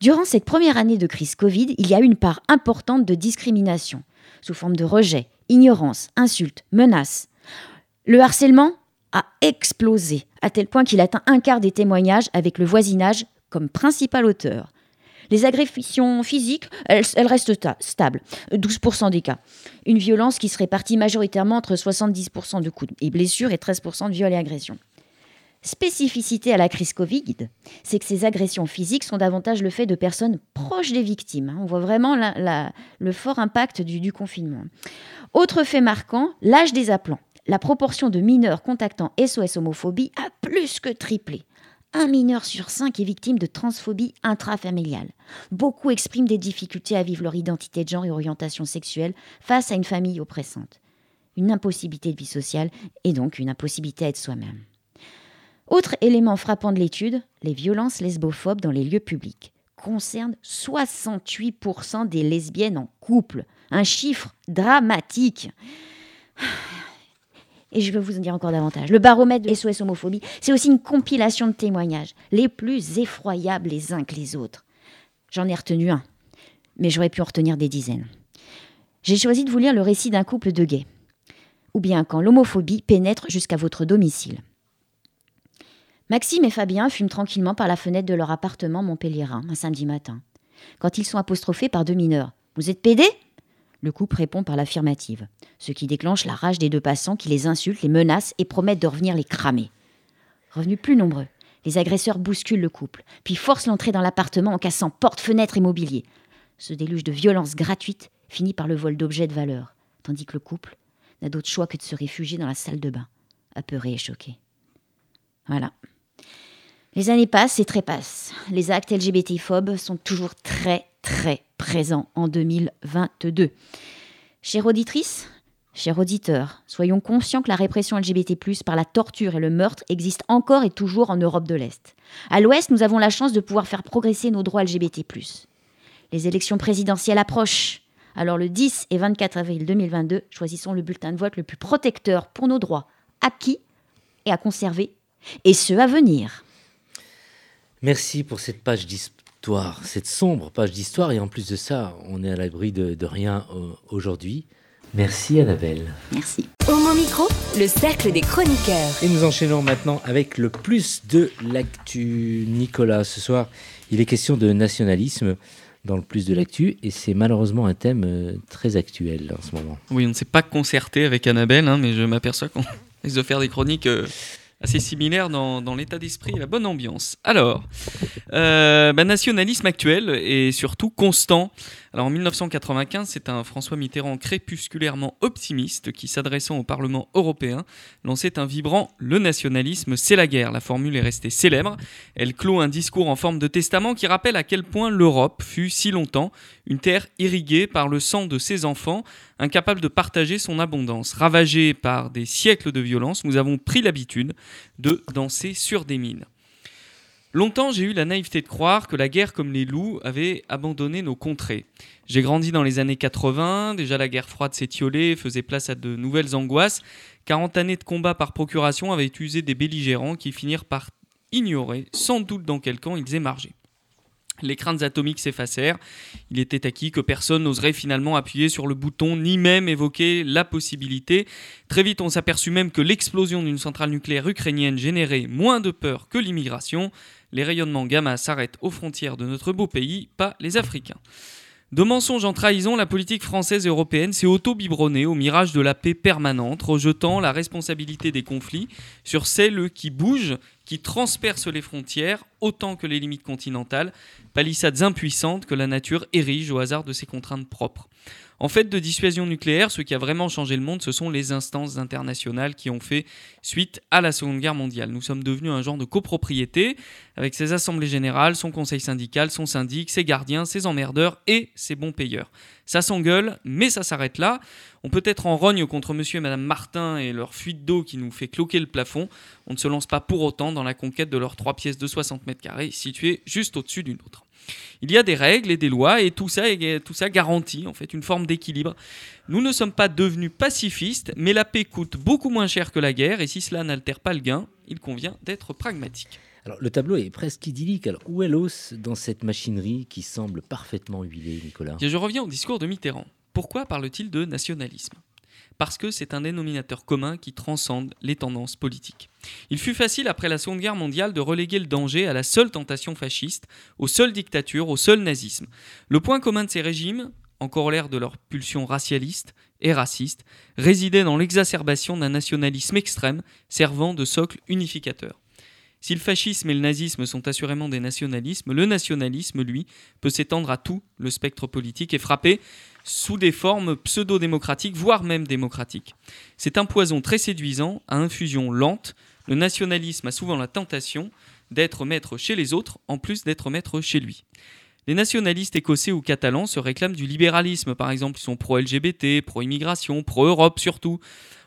Durant cette première année de crise Covid, il y a eu une part importante de discrimination, sous forme de rejet, ignorance, insultes, menaces. Le harcèlement a explosé, à tel point qu'il atteint un quart des témoignages avec le voisinage comme principal auteur. Les agressions physiques, elles, restent stables, 12% des cas. Une violence qui se répartit majoritairement entre 70% de coups et blessures et 13% de viols et agressions. Spécificité à la crise Covid, c'est que ces agressions physiques sont davantage le fait de personnes proches des victimes. On voit vraiment le fort impact du confinement. Autre fait marquant, l'âge des appelants. La proportion de mineurs contactant SOS homophobie a plus que triplé un mineur sur cinq est victime de transphobie intrafamiliale. Beaucoup expriment des difficultés à vivre leur identité de genre et orientation sexuelle face à une famille oppressante. Une impossibilité de vie sociale et donc une impossibilité à être soi-même. Autre élément frappant de l'étude, les violences lesbophobes dans les lieux publics concernent 68% des lesbiennes en couple. Un chiffre dramatique. Et je vais vous en dire encore davantage. Le baromètre de SOS homophobie, c'est aussi une compilation de témoignages, les plus effroyables les uns que les autres. J'en ai retenu un, mais j'aurais pu en retenir des dizaines. J'ai choisi de vous lire le récit d'un couple de gays, ou bien quand l'homophobie pénètre jusqu'à votre domicile. Maxime et Fabien fument tranquillement par la fenêtre de leur appartement montpelliérain un samedi matin, quand ils sont apostrophés par deux mineurs. Vous êtes pédés? Le couple répond par l'affirmative, ce qui déclenche la rage des deux passants qui les insultent, les menacent et promettent de revenir les cramer. Revenus plus nombreux, les agresseurs bousculent le couple, puis forcent l'entrée dans l'appartement en cassant portes, fenêtres et mobilier. Ce déluge de violence gratuite finit par le vol d'objets de valeur, tandis que le couple n'a d'autre choix que de se réfugier dans la salle de bain, apeuré et choqué. Voilà. Les années passent et trépassent. Les actes LGBT-phobes sont toujours très, très présent en 2022. Chère auditrice, chers auditeurs, soyons conscients que la répression LGBT+, par la torture et le meurtre existe encore et toujours en Europe de l'Est. À l'Ouest, nous avons la chance de pouvoir faire progresser nos droits LGBT+. Les élections présidentielles approchent. Alors le 10 et 24 avril 2022, choisissons le bulletin de vote le plus protecteur pour nos droits, acquis et à conserver, et ceux à venir.
Merci pour cette page cette sombre page d'histoire. Et en plus de ça, on est à l'abri de, rien euh, aujourd'hui. Merci Annabelle.
Merci.
Au mon micro, le cercle des chroniqueurs.
Et nous enchaînons maintenant avec le plus de l'actu. Nicolas, ce soir, il est question de nationalisme dans le plus de l'actu et c'est malheureusement un thème euh, très actuel en ce moment.
Oui, on ne s'est pas concerté avec Annabelle, hein, mais je m'aperçois qu'on risque de faire des chroniques euh, assez similaire dans, l'état d'esprit et la bonne ambiance. Alors, euh, bah, nationalisme actuel et surtout constant. Alors en 1995, c'est un François Mitterrand crépusculairement optimiste qui, s'adressant au Parlement européen, lançait un vibrant Le nationalisme, c'est la guerre. La formule est restée célèbre. Elle clôt un discours en forme de testament qui rappelle à quel point l'Europe fut si longtemps une terre irriguée par le sang de ses enfants, incapable de partager son abondance. Ravagée par des siècles de violence, nous avons pris l'habitude de danser sur des mines. Longtemps, j'ai eu la naïveté de croire que la guerre comme les loups avait abandonné nos contrées. J'ai grandi dans les années 80, déjà la guerre froide s'étiolait, faisait place à de nouvelles angoisses. 40 années de combat par procuration avaient usé des belligérants qui finirent par ignorer, sans doute dans quel camp ils émargeaient. Les craintes atomiques s'effacèrent. Il était acquis que personne n'oserait finalement appuyer sur le bouton, ni même évoquer la possibilité. Très vite, on s'aperçut même que l'explosion d'une centrale nucléaire ukrainienne générait moins de peur que l'immigration les rayonnements gamma s'arrêtent aux frontières de notre beau pays, pas les Africains. De mensonges en trahison, la politique française et européenne s'est auto-biberonnée au mirage de la paix permanente, rejetant la responsabilité des conflits sur celles qui bougent, qui transpercent les frontières autant que les limites continentales, palissades impuissantes que la nature érige au hasard de ses contraintes propres. En fait de dissuasion nucléaire, ce qui a vraiment changé le monde, ce sont les instances internationales qui ont fait suite à la Seconde Guerre mondiale. Nous sommes devenus un genre de copropriété, avec ses assemblées générales, son conseil syndical, son syndic, ses gardiens, ses emmerdeurs et ses bons payeurs. Ça s'engueule, mais ça s'arrête là. On peut être en rogne contre monsieur et madame Martin et leur fuite d'eau qui nous fait cloquer le plafond. On ne se lance pas pour autant dans la conquête de leurs trois pièces de 60 mètres carrés situées juste au-dessus d'une autre. Il y a des règles et des lois et tout ça, tout ça garantit en fait une forme d'équilibre. Nous ne sommes pas devenus pacifistes, mais la paix coûte beaucoup moins cher que la guerre et si cela n'altère pas le gain, il convient d'être pragmatique.
Alors, le tableau est presque idyllique. Alors, où est l'os dans cette machinerie qui semble parfaitement huilée, Nicolas?
Je reviens au discours de Mitterrand. Pourquoi parle-t-il de nationalisme? Parce que c'est un dénominateur commun qui transcende les tendances politiques. Il fut facile, après la Seconde Guerre mondiale, de reléguer le danger à la seule tentation fasciste, aux seules dictatures, au seul nazisme. Le point commun de ces régimes, en corollaire de leur pulsion racialiste et raciste, résidait dans l'exacerbation d'un nationalisme extrême servant de socle unificateur. Si le fascisme et le nazisme sont assurément des nationalismes, le nationalisme, lui, peut s'étendre à tout le spectre politique et frapper sous des formes pseudo-démocratiques, voire même démocratiques. C'est un poison très séduisant, à infusion lente. Le nationalisme a souvent la tentation d'être maître chez les autres, en plus d'être maître chez lui. Les nationalistes écossais ou catalans se réclament du libéralisme, par exemple, ils sont pro-LGBT, pro-immigration, pro-Europe surtout.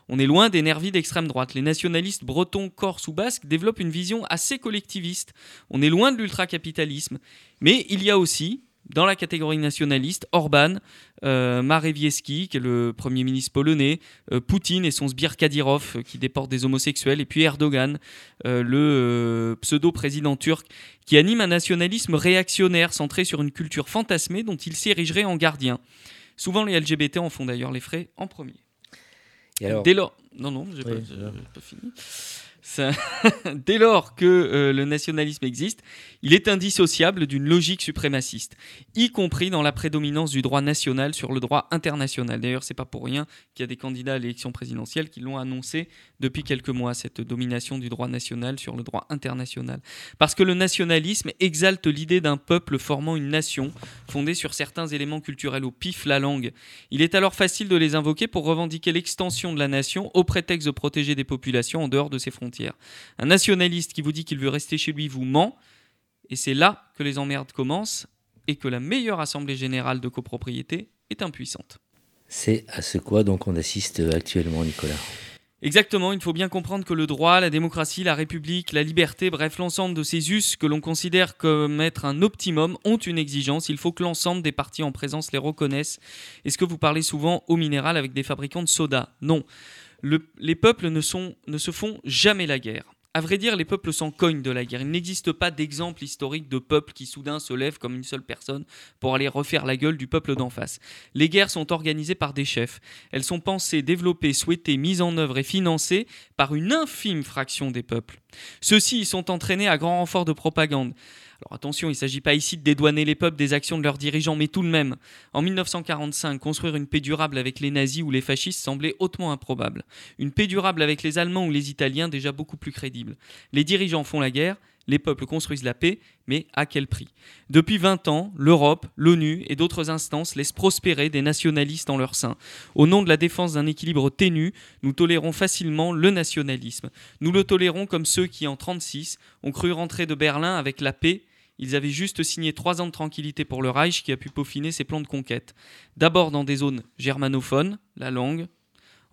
On est loin des nervis d'extrême droite. Les nationalistes bretons, corses ou basques développent une vision assez collectiviste. On est loin de l'ultracapitalisme. Mais il y a aussi, dans la catégorie nationaliste, Orban, euh, qui est le premier ministre polonais, euh, Poutine et son sbire Kadyrov, euh, qui déporte des homosexuels, et puis Erdogan, le pseudo-président turc, qui anime un nationalisme réactionnaire centré sur une culture fantasmée dont il s'érigerait en gardien. Souvent, les LGBT en font d'ailleurs les frais en premier. Dès lors, non, non, j'ai pas, pas, fini. Dès lors que euh, le nationalisme existe, il est indissociable d'une logique suprémaciste, y compris dans la prédominance du droit national sur le droit international. D'ailleurs, c'est pas pour rien qu'il y a des candidats à l'élection présidentielle qui l'ont annoncé depuis quelques mois, cette domination du droit national sur le droit international. Parce que le nationalisme exalte l'idée d'un peuple formant une nation, fondée sur certains éléments culturels au pif, la langue. Il est alors facile de les invoquer pour revendiquer l'extension de la nation au prétexte de protéger des populations en dehors de ses frontières. Un nationaliste qui vous dit qu'il veut rester chez lui vous ment, et c'est là que les emmerdes commencent et que la meilleure assemblée générale de copropriété est impuissante.
C'est à ce quoi donc on assiste actuellement, Nicolas?
Exactement, il faut bien comprendre que le droit, la démocratie, la république, la liberté, bref, l'ensemble de ces us que l'on considère comme être un optimum ont une exigence. Il faut que l'ensemble des partis en présence les reconnaissent. Est-ce que vous parlez souvent au minéral avec des fabricants de soda? Non. Les peuples ne, se font jamais la guerre. À vrai dire, les peuples s'en cognent de la guerre. Il n'existe pas d'exemple historique de peuple qui soudain se lève comme une seule personne pour aller refaire la gueule du peuple d'en face. Les guerres sont organisées par des chefs. Elles sont pensées, développées, souhaitées, mises en œuvre et financées par une infime fraction des peuples. Ceux-ci sont entraînés à grand renfort de propagande. Attention, il ne s'agit pas ici de dédouaner les peuples des actions de leurs dirigeants, mais tout de même, en 1945, construire une paix durable avec les nazis ou les fascistes semblait hautement improbable. Une paix durable avec les Allemands ou les Italiens déjà beaucoup plus crédible. Les dirigeants font la guerre, les peuples construisent la paix, mais à quel prix? Depuis 20 ans, l'Europe, l'ONU et d'autres instances laissent prospérer des nationalistes en leur sein. Au nom de la défense d'un équilibre ténu, nous tolérons facilement le nationalisme. Nous le tolérons comme ceux qui, en 1936, ont cru rentrer de Berlin avec la paix ils avaient juste signé trois ans de tranquillité pour le Reich qui a pu peaufiner ses plans de conquête. D'abord dans des zones germanophones, la langue,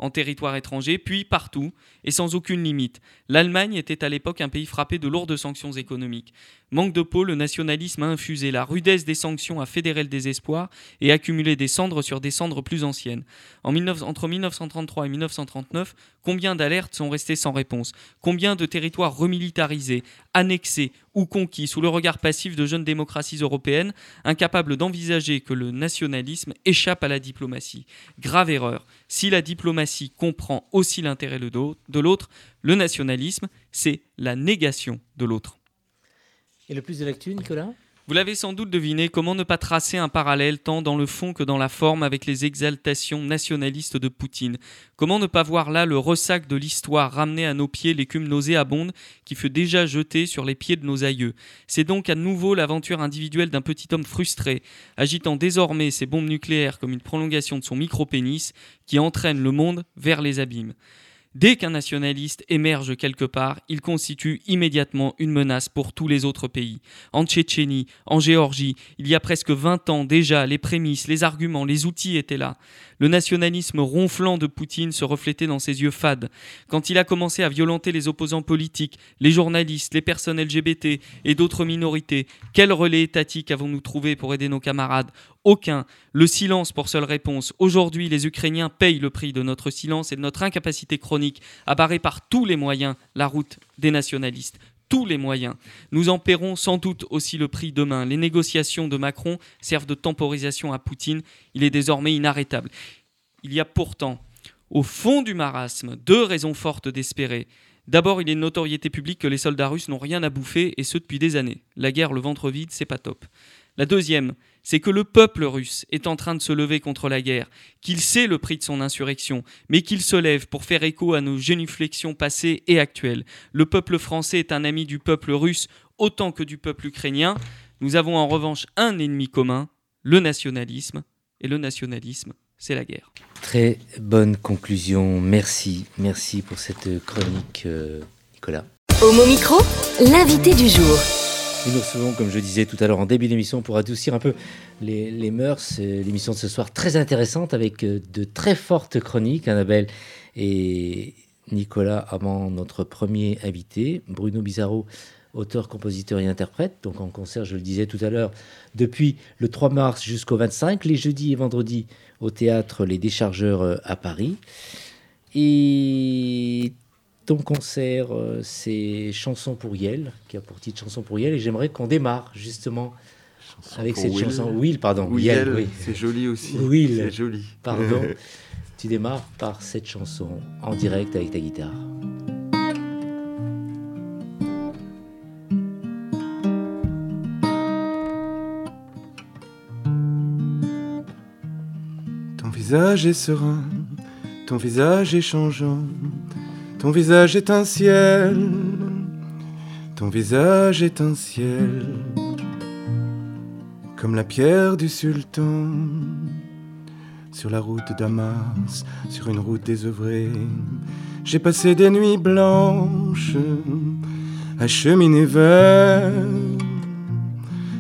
en territoire étranger, puis partout, et sans aucune limite. L'Allemagne était à l'époque un pays frappé de lourdes sanctions économiques. Manque de peau, le nationalisme a infusé, la rudesse des sanctions a fédéré le désespoir et accumulé des cendres sur des cendres plus anciennes. En entre 1933 et 1939, combien d'alertes sont restées sans réponse? Combien de territoires remilitarisés, annexés ou conquis sous le regard passif de jeunes démocraties européennes, incapables d'envisager que le nationalisme échappe à la diplomatie Grave erreur. Si la diplomatie comprend aussi l'intérêt de l'autre, le nationalisme, c'est la négation de l'autre.
Et le plus de l'actu, Nicolas?
Vous l'avez sans doute deviné, comment ne pas tracer un parallèle tant dans le fond que dans la forme avec les exaltations nationalistes de Poutine? Comment ne pas voir là le ressac de l'histoire ramener à nos pieds l'écume nauséabonde qui fut déjà jetée sur les pieds de nos aïeux? C'est donc à nouveau l'aventure individuelle d'un petit homme frustré, agitant désormais ses bombes nucléaires comme une prolongation de son micro-pénis, qui entraîne le monde vers les abîmes. Dès qu'un nationaliste émerge quelque part, il constitue immédiatement une menace pour tous les autres pays. En Tchétchénie, en Géorgie, il y a presque 20 ans déjà, les prémices, les arguments, les outils étaient là. Le nationalisme ronflant de Poutine se reflétait dans ses yeux fades. Quand il a commencé à violenter les opposants politiques, les journalistes, les personnes LGBT et d'autres minorités, quel relais étatique avons-nous trouvé pour aider nos camarades? Aucun. Le silence pour seule réponse. Aujourd'hui, les Ukrainiens payent le prix de notre silence et de notre incapacité chronique à barrer par tous les moyens la route des nationalistes. Tous les moyens. Nous en paierons sans doute aussi le prix demain. Les négociations de Macron servent de temporisation à Poutine. Il est désormais inarrêtable. Il y a pourtant, au fond du marasme, deux raisons fortes d'espérer. D'abord, il est notoriété publique que les soldats russes n'ont rien à bouffer, et ce depuis des années. La guerre le ventre vide, c'est pas top. La deuxième, c'est que le peuple russe est en train de se lever contre la guerre, qu'il sait le prix de son insurrection, mais qu'il se lève pour faire écho à nos génuflexions passées et actuelles. Le peuple français est un ami du peuple russe autant que du peuple ukrainien. Nous avons en revanche un ennemi commun, le nationalisme, et le nationalisme, c'est la guerre.
Très bonne conclusion. Merci, merci pour cette chronique, euh, Nicolas.
Homo Micro, l'invité du jour.
Nous recevons, comme je disais tout à l'heure en début d'émission, pour adoucir un peu les, mœurs, euh, l'émission de ce soir très intéressante avec euh, de très fortes chroniques. Annabelle et Nicolas avant notre premier invité, Bruno Bizarro, auteur, compositeur et interprète, donc en concert, je le disais tout à l'heure, depuis le 3 mars jusqu'au 25, les jeudis et vendredis au théâtre Les Déchargeurs euh, à Paris. Et ton concert, euh, c'est Chanson pour Yel, qui a pour titre Chanson pour Yel, et j'aimerais qu'on démarre justement avec cette
Will.
chanson. Will, pardon.
Oui,
Yel, oui.
c'est joli aussi.
Will.
C'est joli.
Pardon. tu démarres par cette chanson en direct avec ta guitare.
Ton visage est serein, ton visage est changeant, ton visage est un ciel, ton visage est un ciel, comme la pierre du sultan, sur la route Damas, sur une route désœuvrée. J'ai passé des nuits blanches à cheminer vers,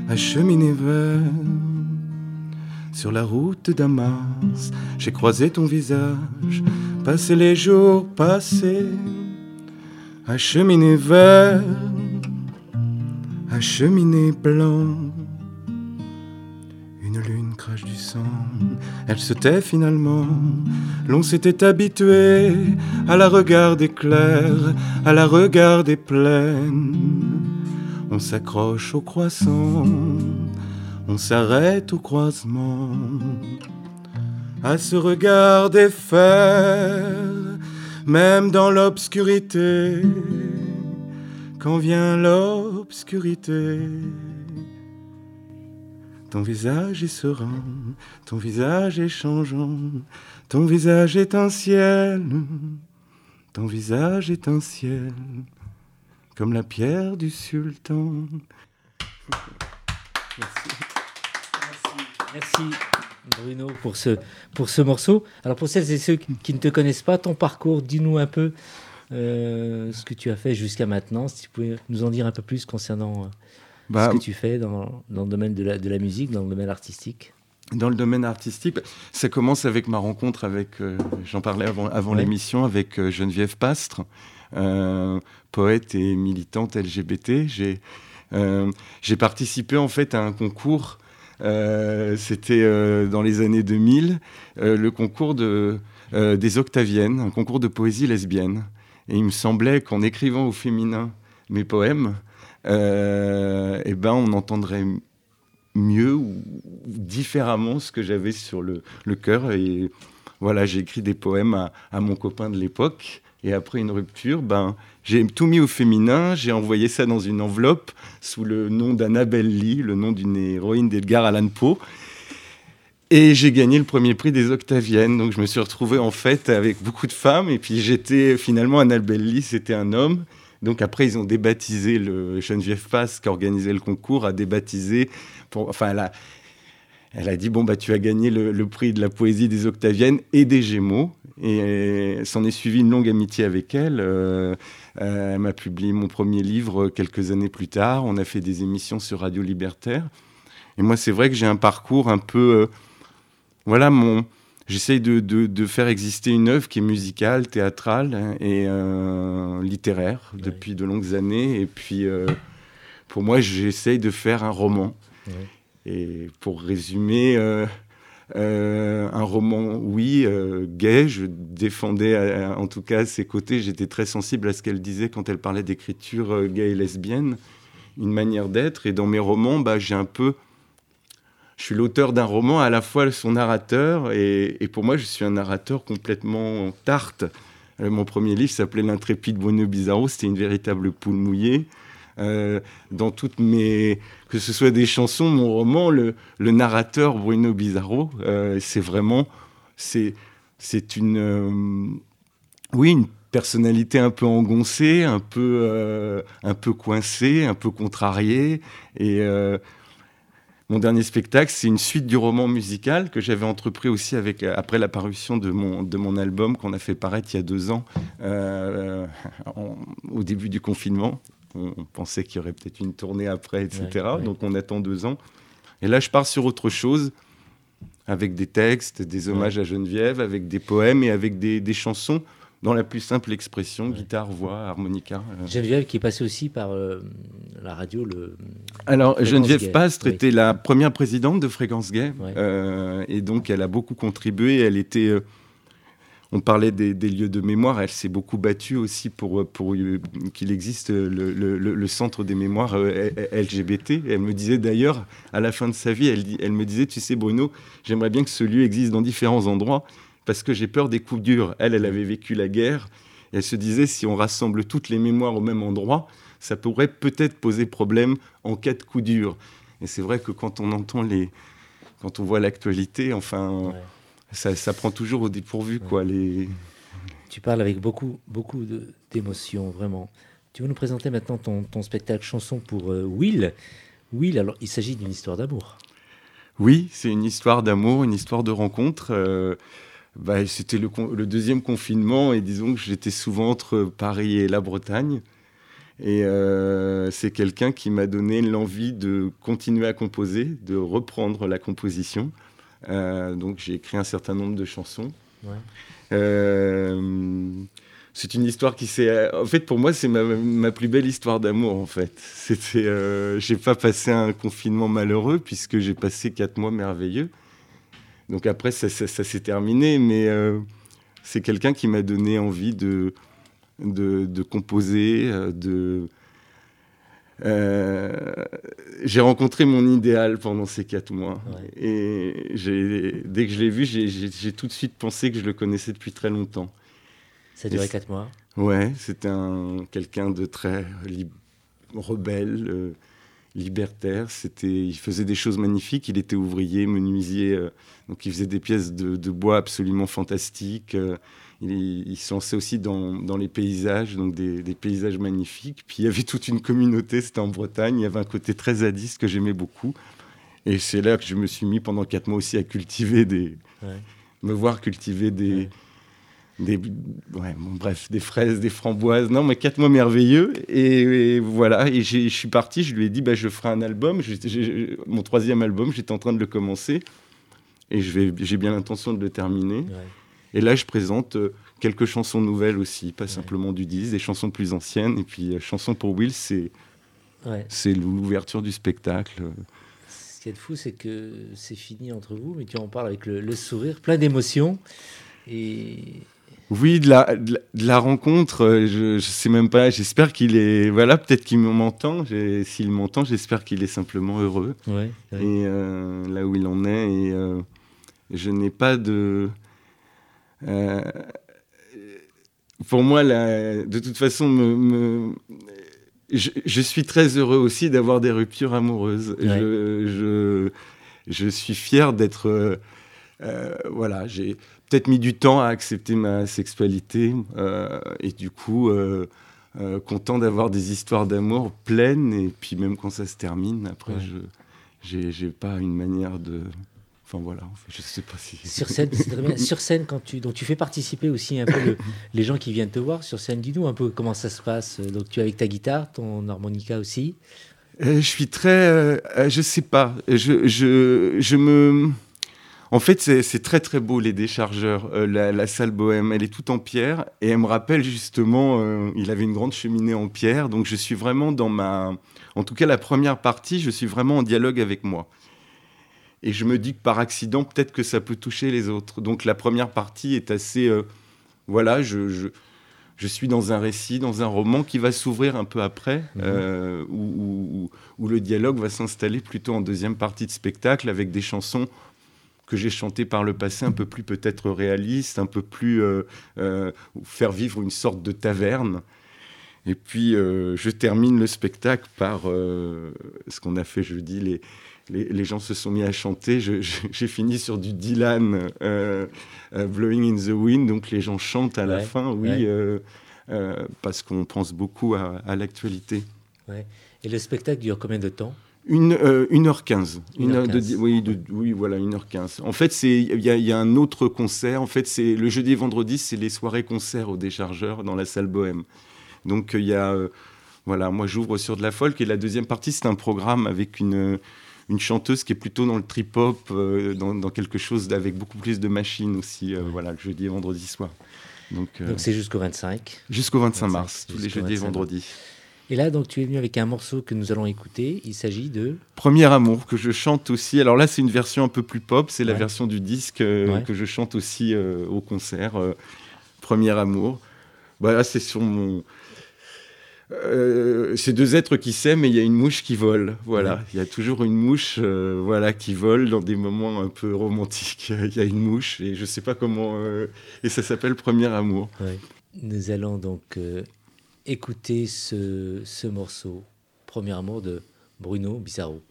à cheminer vers. Sur la route Damas, j'ai croisé ton visage, passé les jours passés, à cheminer vers, à cheminer blanc. Une lune crache du sang, elle se tait finalement. L'on s'était habitué à la regarder claire, à la regarder pleine. On s'accroche au croissant on s'arrête au croisement, à se regarder faire, même dans l'obscurité, quand vient l'obscurité. Ton visage est serein, ton visage est changeant, ton visage est un ciel, ton visage est un ciel, comme la pierre du sultan.
Merci Bruno pour ce, pour ce morceau. Alors pour celles et ceux qui, ne te connaissent pas, ton parcours, dis-nous un peu euh, ce que tu as fait jusqu'à maintenant, si tu pouvais nous en dire un peu plus concernant euh,
Bah,
ce que tu fais dans, dans le domaine de la, de la musique, dans le domaine artistique.
Dans le domaine artistique, ça commence avec ma rencontre avec, euh, j'en parlais avant, avant
Ouais.
l'émission, avec Geneviève Pastre, poète et militante LGBT. J'ai participé en fait à un concours, c'était euh, dans les années 2000, euh, le concours de, euh, des Octaviennes, un concours de poésie lesbienne. Et il me semblait qu'en écrivant au féminin mes poèmes, euh, eh ben, on entendrait mieux ou différemment ce que j'avais sur le, cœur. Et voilà, j'ai écrit des poèmes à mon copain de l'époque, Et après une rupture, ben, j'ai tout mis au féminin, j'ai envoyé ça dans une enveloppe sous le nom d'Annabelle Lee, le nom d'une héroïne d'Edgar Allan Poe. Et j'ai gagné le premier prix des Octaviennes. Donc je me suis retrouvé en fait avec beaucoup de femmes. Et puis j'étais finalement Annabelle Lee, c'était un homme. Donc après, ils ont débaptisé le Geneviève Pass qui organisait le concours, a débaptisé. Enfin, elle a, dit bon bah tu as gagné le, prix de la poésie des Octaviennes et des Gémeaux. Et s'en est suivi une longue amitié avec elle. Euh, euh, elle m'a publié mon premier livre quelques années plus tard. On a fait des émissions sur Radio Libertaire. Et moi, c'est vrai que j'ai un parcours un peu, euh, voilà mon J'essaye de, de, faire exister une œuvre qui est musicale, théâtrale et euh, littéraire depuis de longues années. Et puis, pour moi, j'essaye de faire un roman. Et pour résumer, euh, un roman, oui, gay. Je défendais en tout cas ses côtés. J'étais très sensible à ce qu'elle disait quand elle parlait d'écriture gay et lesbienne, une manière d'être. Et dans mes romans, bah, j'ai un peu je suis l'auteur d'un roman, à la fois son narrateur, et, pour moi, je suis un narrateur complètement tarte. Euh, mon premier livre s'appelait L'intrépide Bruno Bizarro, c'était une véritable poule mouillée. Euh, dans toutes mes, que ce soit des chansons, mon roman, le, narrateur Bruno Bizarro, euh, c'est vraiment, c'est, c'est une, oui, une personnalité un peu engoncée, un peu, un peu coincée, un peu contrariée, et mon dernier spectacle, c'est une suite du roman musical que j'avais entrepris aussi avec, euh, après la parution de mon, de mon album qu'on a fait paraître il y a deux ans, euh, au début du confinement. On, pensait qu'il y aurait peut-être une tournée après, etc. Donc on attend deux ans. Et là, je pars sur autre chose, avec des textes, des hommages à Geneviève, avec des poèmes et avec des, des chansons dans la plus simple expression, guitare, voix, harmonica.
Euh. Geneviève qui est passée aussi par euh, la radio. Le...
Alors Geneviève Pastre était la première présidente de Fréquence Gay, euh, et donc elle a beaucoup contribué. Elle était, on parlait des, lieux de mémoire, elle s'est beaucoup battue aussi pour, pour qu'il existe le, centre des mémoires LGBT. Elle me disait d'ailleurs, à la fin de sa vie, elle, me disait, tu sais Bruno, j'aimerais bien que ce lieu existe dans différents endroits parce que j'ai peur des coups durs. Elle, elle avait vécu la guerre. Elle se disait, si on rassemble toutes les mémoires au même endroit, ça pourrait peut-être poser problème en cas de coup dur. Et c'est vrai que quand on entend les, quand on voit l'actualité, enfin, ça, prend toujours au dépourvu, quoi. Les...
Tu parles avec beaucoup, beaucoup d'émotion, vraiment. Tu veux nous présenter maintenant ton, spectacle chanson pour euh, Will? Will, alors il s'agit d'une histoire d'amour.
Oui, c'est une histoire d'amour, une histoire de rencontre. Euh, bah, c'était le, deuxième confinement et disons que j'étais souvent entre Paris et la Bretagne. Et euh, c'est quelqu'un qui m'a donné l'envie de continuer à composer, de reprendre la composition. Euh, donc j'ai écrit un certain nombre de chansons. Euh, c'est une histoire qui s'est. En fait, pour moi, c'est ma, ma, plus belle histoire d'amour. En fait, c'était. j'ai pas passé un confinement malheureux puisque j'ai passé quatre mois merveilleux. Donc après, ça, s'est terminé, mais euh, c'est quelqu'un qui m'a donné envie de, de, composer, euh, de... Euh, j'ai rencontré mon idéal pendant ces quatre mois. Et dès que je l'ai vu, j'ai tout de suite pensé que je le connaissais depuis très longtemps.
Ça a duré quatre mois
Ouais, c'était quelqu'un de très rebelle, libertaire. C'était, il faisait des choses magnifiques. Il était ouvrier, menuisier, euh, donc il faisait des pièces de, bois absolument fantastiques. Euh, il, se lançait aussi dans, dans les paysages, donc des, paysages magnifiques. Puis il y avait toute une communauté. C'était en Bretagne. Il y avait un côté très zadiste que j'aimais beaucoup. Et c'est là que je me suis mis pendant quatre mois aussi à cultiver des, me voir cultiver des des, ouais, bon, bref, des fraises, des framboises. Non, mais quatre mois merveilleux. Et, voilà, et je suis parti, je lui ai dit, bah, je ferai un album. mon troisième album, j'étais en train de le commencer. Et j'ai bien l'intention de le terminer. Et là, je présente euh, quelques chansons nouvelles aussi, pas simplement du 10, des chansons plus anciennes. Et puis, euh, Chanson pour Will, c'est c'est l'ouverture du spectacle.
Ce qui est fou, c'est que c'est fini entre vous, mais tu en parles avec le, le sourire, plein d'émotions. Et,
oui, de la, de la, rencontre, euh, je, je sais même pas, j'espère qu'il est, voilà, peut-être qu'il m'entend, s'il m'entend, j'espère qu'il est simplement heureux. Et euh, là où il en est, et euh, je n'ai pas de... pour moi, de toute façon, me, je, suis très heureux aussi d'avoir des ruptures amoureuses. Je, je, suis fier d'être. Euh, euh, voilà, j'ai peut-être mis du temps à accepter ma sexualité et du coup. content d'avoir des histoires d'amour pleines et puis même quand ça se termine après je j'ai pas une manière de Enfin voilà, je sais pas si.
Sur scène, Sur scène, quand tu, donc tu fais participer aussi un peu les gens qui viennent te voir sur scène. Dis-nous un peu comment ça se passe. Donc tu es avec ta guitare, ton harmonica aussi.
Euh, je suis très, euh, euh, je sais pas. Je, je, je me. En fait, c'est très très beau les déchargeurs. la, la, salle bohème, elle est toute en pierre et elle me rappelle justement, il avait une grande cheminée en pierre. Donc je suis vraiment dans ma, en tout cas la première partie, je suis vraiment en dialogue avec moi. Et je me dis que par accident, peut-être que ça peut toucher les autres. Donc la première partie est assez... Euh, voilà, je, je, je, suis dans un récit, dans un roman qui va s'ouvrir un peu après, mhm. euh, où, où, le dialogue va s'installer plutôt en deuxième partie de spectacle avec des chansons que j'ai chantées par le passé, un peu plus peut-être réalistes, un peu plus euh, faire vivre une sorte de taverne. Et puis je termine le spectacle par ce qu'on a fait jeudi, les, les, gens se sont mis à chanter. J'ai fini sur du Dylan, euh, euh, Blowing in the Wind, donc les gens chantent à la fin, oui, euh, parce qu'on pense beaucoup à, l'actualité.
Et le spectacle dure combien de temps?
Une, 1h15. Une heure oui, oui, voilà, 1h15. En fait, il y, y, a un autre concert. En fait, c'est le jeudi et vendredi, c'est les soirées-concerts au déchargeur dans la salle Bohème. Donc, il y a. voilà, moi, j'ouvre sur de la folk. Et la deuxième partie, c'est un programme avec une une chanteuse qui est plutôt dans le trip-hop, euh, dans, quelque chose avec beaucoup plus de machines aussi, euh, voilà, le jeudi et vendredi soir.
Donc euh, c'est jusqu'au 25
Jusqu'au 25, mars, tous les jeudis et vendredis.
Et là, donc, tu es venu avec un morceau que nous allons écouter. Il s'agit de
Premier amour que je chante aussi. Alors là, c'est une version un peu plus pop. C'est la version du disque que je chante aussi au concert. Premier amour. Bah, c'est sur mon euh, c'est deux êtres qui s'aiment et il y a une mouche qui vole. Voilà, il y a toujours une mouche euh, voilà, qui vole dans des moments un peu romantiques. Il y a une mouche et je sais pas comment. Euh, et ça s'appelle Premier Amour.
Nous allons donc écouter ce, ce morceau, Premier Amour de Bruno Bizarro.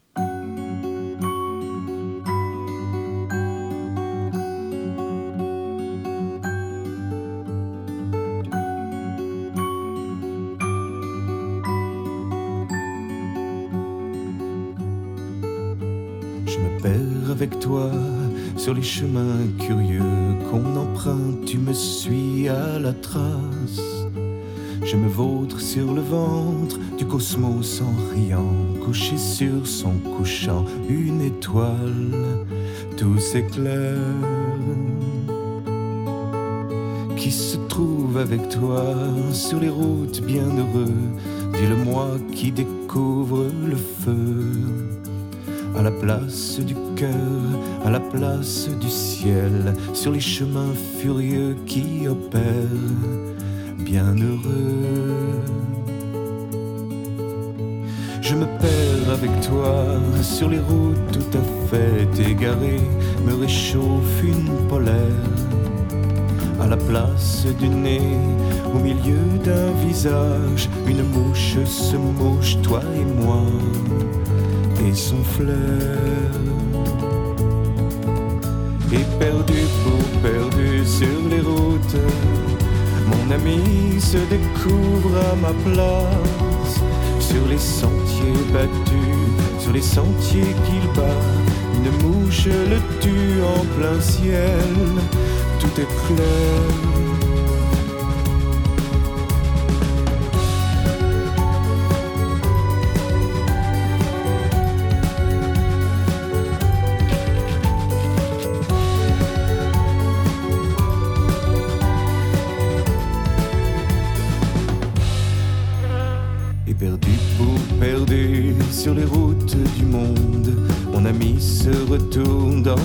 Sur les chemins curieux qu'on emprunte, tu me suis à la trace. Je me vautre sur le ventre du cosmos en riant, couché sur son couchant, une étoile, tout s'éclaire. Qui se trouve avec toi sur les routes bienheureux, dis-le-moi qui découvre le feu à la place du cœur, à la place du ciel, sur les chemins furieux qui opèrent, bien heureux. Je me perds avec toi sur les routes tout à fait égarées, me réchauffe une polaire. À la place du nez, au milieu d'un visage, une mouche se mouche, toi et moi et son flair. Et perdu pour perdu sur les routes, mon ami se découvre à ma place. Sur les sentiers battus, sur les sentiers qu'il bat, une mouche le tue en plein ciel, tout est clair.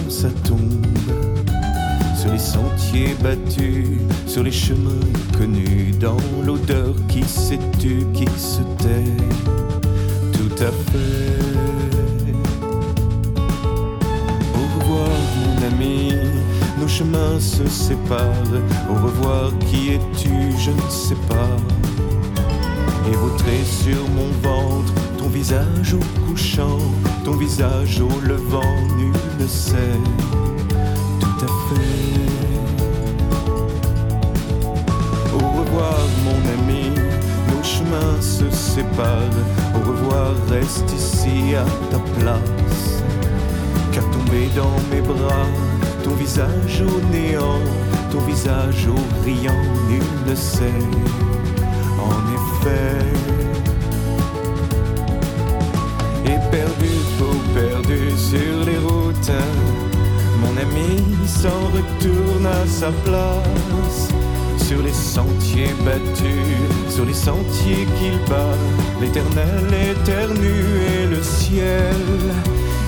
Sa tombe, sur les sentiers battus, sur les chemins connus, dans l'odeur qui s'étue, qui se tait, tout à fait. Au revoir mon ami, nos chemins se séparent. Au revoir, qui es-tu Je ne sais pas. Et vautré sur mon ventre, ton visage au couchant, ton visage au levant, nul ne sait tout à fait. Au revoir, mon ami, nos chemins se séparent. Au revoir, reste ici à ta place. Qu'à tomber dans mes bras, ton visage au néant, ton visage au riant, nul ne sait. En effet, perdu, faux perdu sur les routes, mon ami s'en retourne à sa place. Sur les sentiers battus, sur les sentiers qu'il bat, l'éternel éternue et le ciel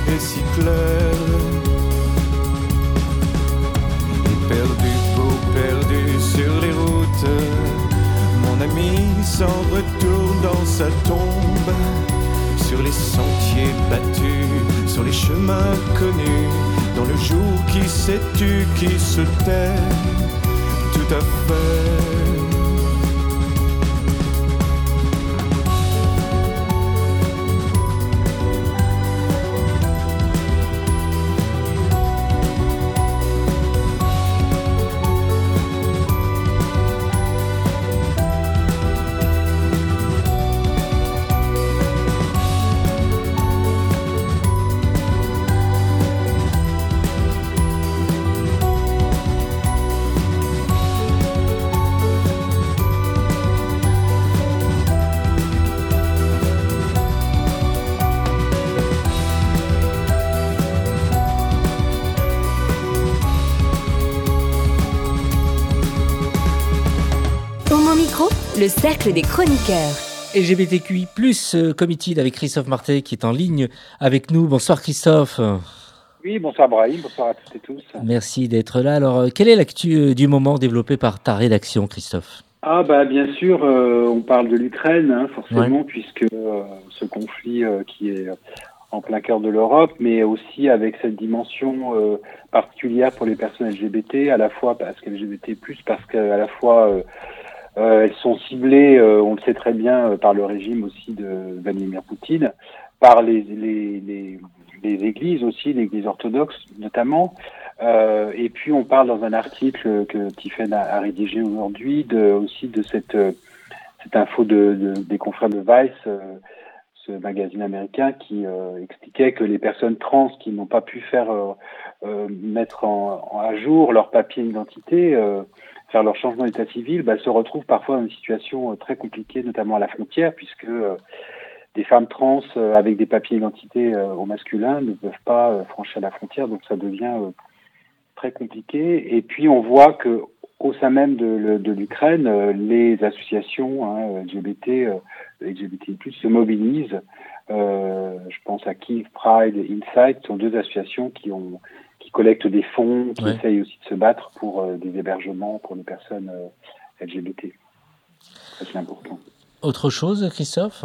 est si clair. Perdu, perdu sur les routes, mon ami s'en retourne dans sa tombe. Sur les sentiers battus, sur les chemins connus, dans le jour qui s'est tu, qui se tait, tout à fait.
Le cercle des chroniqueurs.
LGBTQI+, euh, Committee avec Christophe Martet qui est en ligne avec nous. Bonsoir Christophe.
Oui, bonsoir Brahim, bonsoir à toutes et tous.
Merci d'être là. Alors, euh, quelle est l'actu euh, du moment développée par ta rédaction, Christophe?
Ah bah bien sûr, euh, on parle de l'Ukraine, hein, forcément, puisque euh, ce conflit euh, qui est en plein cœur de l'Europe, mais aussi avec cette dimension euh, particulière pour les personnes LGBT, à la fois parce qu'LGBT+, parce qu'à la fois euh, elles sont ciblées, euh, on le sait très bien, euh, par le régime aussi de Vladimir Poutine, par les, les, les, églises aussi, l'Église orthodoxe notamment. Et puis on parle dans un article que Tiffen a, rédigé aujourd'hui aussi de cette, cette info de, de- des confrères de Vice, ce magazine américain qui expliquait que les personnes trans qui n'ont pas pu faire mettre à jour leur papier d'identité, faire leur changement d'état civil, bah, se retrouvent parfois dans une situation euh, très compliquée, notamment à la frontière, puisque euh, des femmes trans euh, avec des papiers d'identité au masculin ne peuvent pas franchir la frontière, donc ça devient très compliqué. Et puis on voit que au sein même de, l'Ukraine, les associations hein, LGBT, LGBT+, se mobilisent. Je pense à Kiev Pride Insight, sont deux associations qui ont qui collectent des fonds, qui
Ouais.
essayent aussi de se battre pour euh, des hébergements pour les personnes euh, LGBT. Ça, C'est important.
Autre chose, Christophe?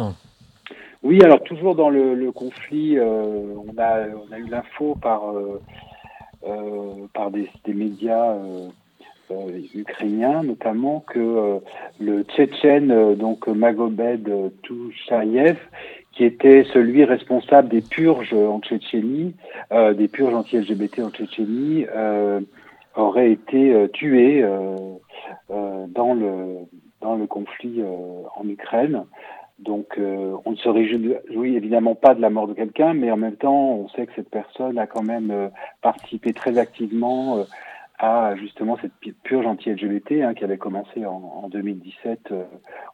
Oui, alors toujours dans le, le conflit, euh, on, a, on a eu l'info par, par des, des médias euh, ukrainiens, notamment que euh, le Tchétchène, euh, donc Magobed Touchaïev, qui était celui responsable des purges en Tchétchénie, euh, des purges anti-LGBT en Tchétchénie, euh, aurait été euh, tué euh, euh, dans, le, dans le conflit en Ukraine. Donc, on ne se réjouit évidemment pas de la mort de quelqu'un, mais en même temps, on sait que cette personne a quand même participé très activement à justement cette purge anti-LGBT hein, qui avait commencé en, en 2017 euh,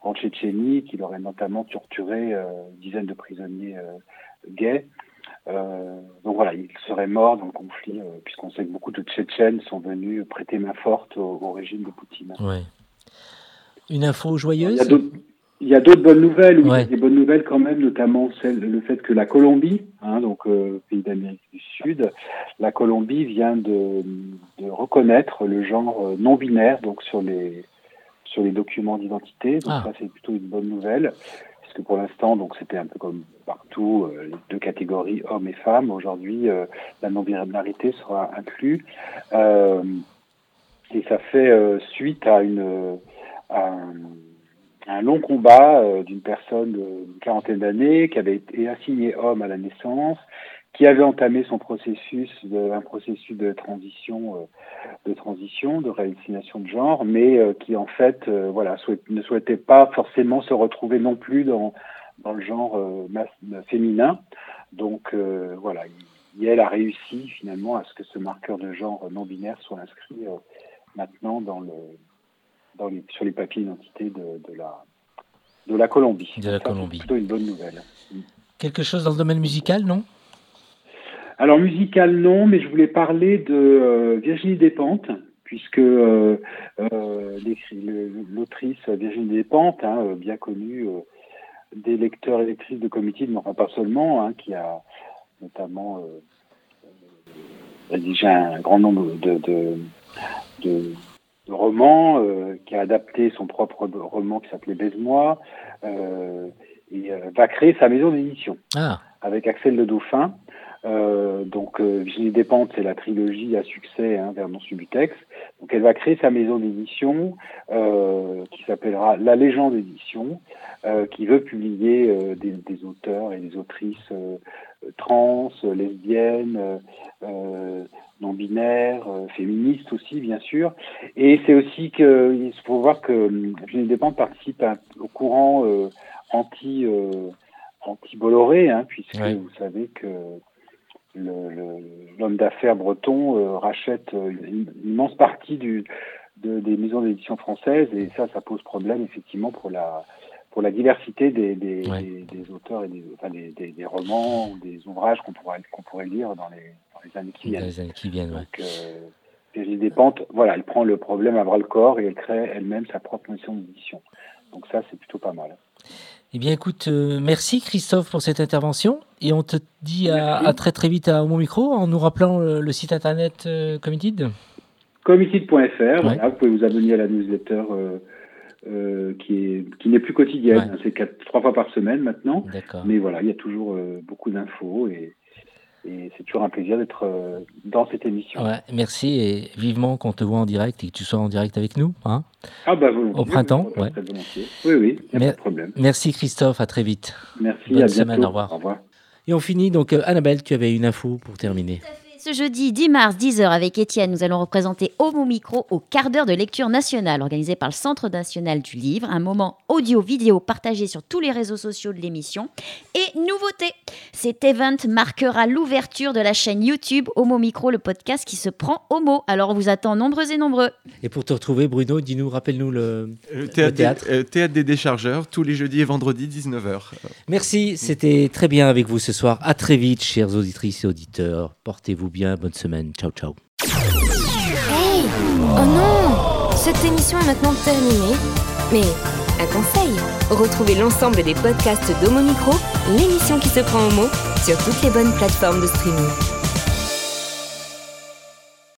en Tchétchénie, qui aurait notamment torturé euh, une dizaine de prisonniers euh, gays. Euh, donc voilà, il serait mort dans le conflit, puisqu'on sait que beaucoup de Tchétchènes sont venus prêter main forte au, au régime de Poutine.
Ouais. Une info joyeuse?
Il y a d'autres bonnes nouvelles, oui,
Ouais.
des bonnes nouvelles quand même, notamment celle, le fait que la Colombie, hein, donc euh, pays d'Amérique du Sud, la Colombie vient de, de reconnaître le genre euh, non binaire, donc sur les sur les documents d'identité. Donc
Ah.
ça c'est plutôt une bonne nouvelle. puisque pour l'instant, donc c'était un peu comme partout, les deux catégories hommes et femmes. Aujourd'hui, la non-binarité sera inclue. et ça fait suite à une à un, long combat d'une personne d'une quarantaine d'années qui avait été assignée homme à la naissance qui avait entamé son processus, de, un processus de transition, euh, de transition, de réassignation de genre, mais euh, qui en fait, euh, voilà, ne souhaitait pas forcément se retrouver non plus dans dans le genre féminin. Donc voilà, il, elle a réussi finalement à ce que ce marqueur de genre non binaire soit inscrit maintenant dans le dans les, sur les papiers d'identité de, de la de la Colombie.
De la Colombie.
C'est plutôt une bonne nouvelle.
Quelque chose dans le domaine musical, non?
Alors musical non, mais je voulais parler de euh, Virginie Despentes, puisque euh, euh, l'autrice Virginie Despentes, hein, bien connue des lecteurs et lectrices de Comité, mais enfin pas seulement, hein, qui a notamment rédigé un grand nombre de, de, de, romans, qui a adapté son propre roman qui s'appelait Baise-moi, et va créer sa maison d'édition ah. avec Axel Le Dauphin. Euh, donc euh, Virginie Despentes, c'est la trilogie à succès hein, Vernon Subutex. Donc elle va créer sa maison d'édition euh, qui s'appellera La Légende Édition, euh, qui veut publier euh, des, des, auteurs et des autrices trans, lesbiennes, non binaires, féministes aussi bien sûr. Et c'est aussi que il faut voir que Virginie Despentes participe au courant anti anti Bolloré, hein, puisque vous savez que l'homme d'affaires breton euh, rachète euh, une, immense partie du, de, des maisons d'édition françaises et ça, ça pose problème effectivement pour la pour la diversité des, des, des, auteurs et des, enfin des, des, romans ou des ouvrages qu'on pourrait qu'on pourrait lire dans les, dans les années qui viennent. Dans
les années qui viennent,
Donc, euh, des Pentes, voilà, elle prend le problème à bras le corps et elle crée elle-même sa propre maison d'édition. Donc ça, c'est plutôt pas mal.
Eh bien, écoute, euh, merci Christophe pour cette intervention. Et on te dit à, très très vite à mon micro en nous rappelant le, site internet euh, Committed.
Committed.fr, voilà, vous pouvez vous abonner à la newsletter euh, qui est qui n'est plus quotidienne, c'est trois fois par semaine maintenant. Mais voilà, il y a toujours beaucoup d'infos et et c'est toujours un plaisir d'être euh, dans cette émission.
Ouais, merci et vivement qu'on te voit en direct et que tu sois en direct avec nous. Hein,
ah bah
Au printemps,
oui, Oui, oui, pas de problème.
Merci Christophe, à très vite.
Merci,
Bonne
à
semaine, au revoir.
Au revoir.
Et on finit donc, euh, Annabelle, tu avais une info pour terminer.
Ce jeudi 10 mars, 10h, avec Étienne, nous allons représenter Homo Micro au quart d'heure de lecture nationale, organisé par le Centre national du livre. Un moment audio-vidéo partagé sur tous les réseaux sociaux de l'émission. Et nouveauté, cet event marquera l'ouverture de la chaîne YouTube Homo Micro, le podcast qui se prend homo. Alors on vous attend nombreux et nombreux.
Et pour te retrouver, Bruno, dis-nous, rappelle-nous le,
euh, théâtre. théâtre. Des, euh, théâtre des déchargeurs, tous les jeudis et vendredis, 19h.
Merci, c'était très bien avec vous ce soir. À très vite, chers auditrices et auditeurs. Bien. Bonne semaine. Ciao, ciao.
Hey Oh non Cette émission est maintenant terminée. Mais un conseil retrouvez l'ensemble des podcasts d'Homo Micro, l'émission qui se prend au mot, sur toutes les bonnes plateformes de streaming.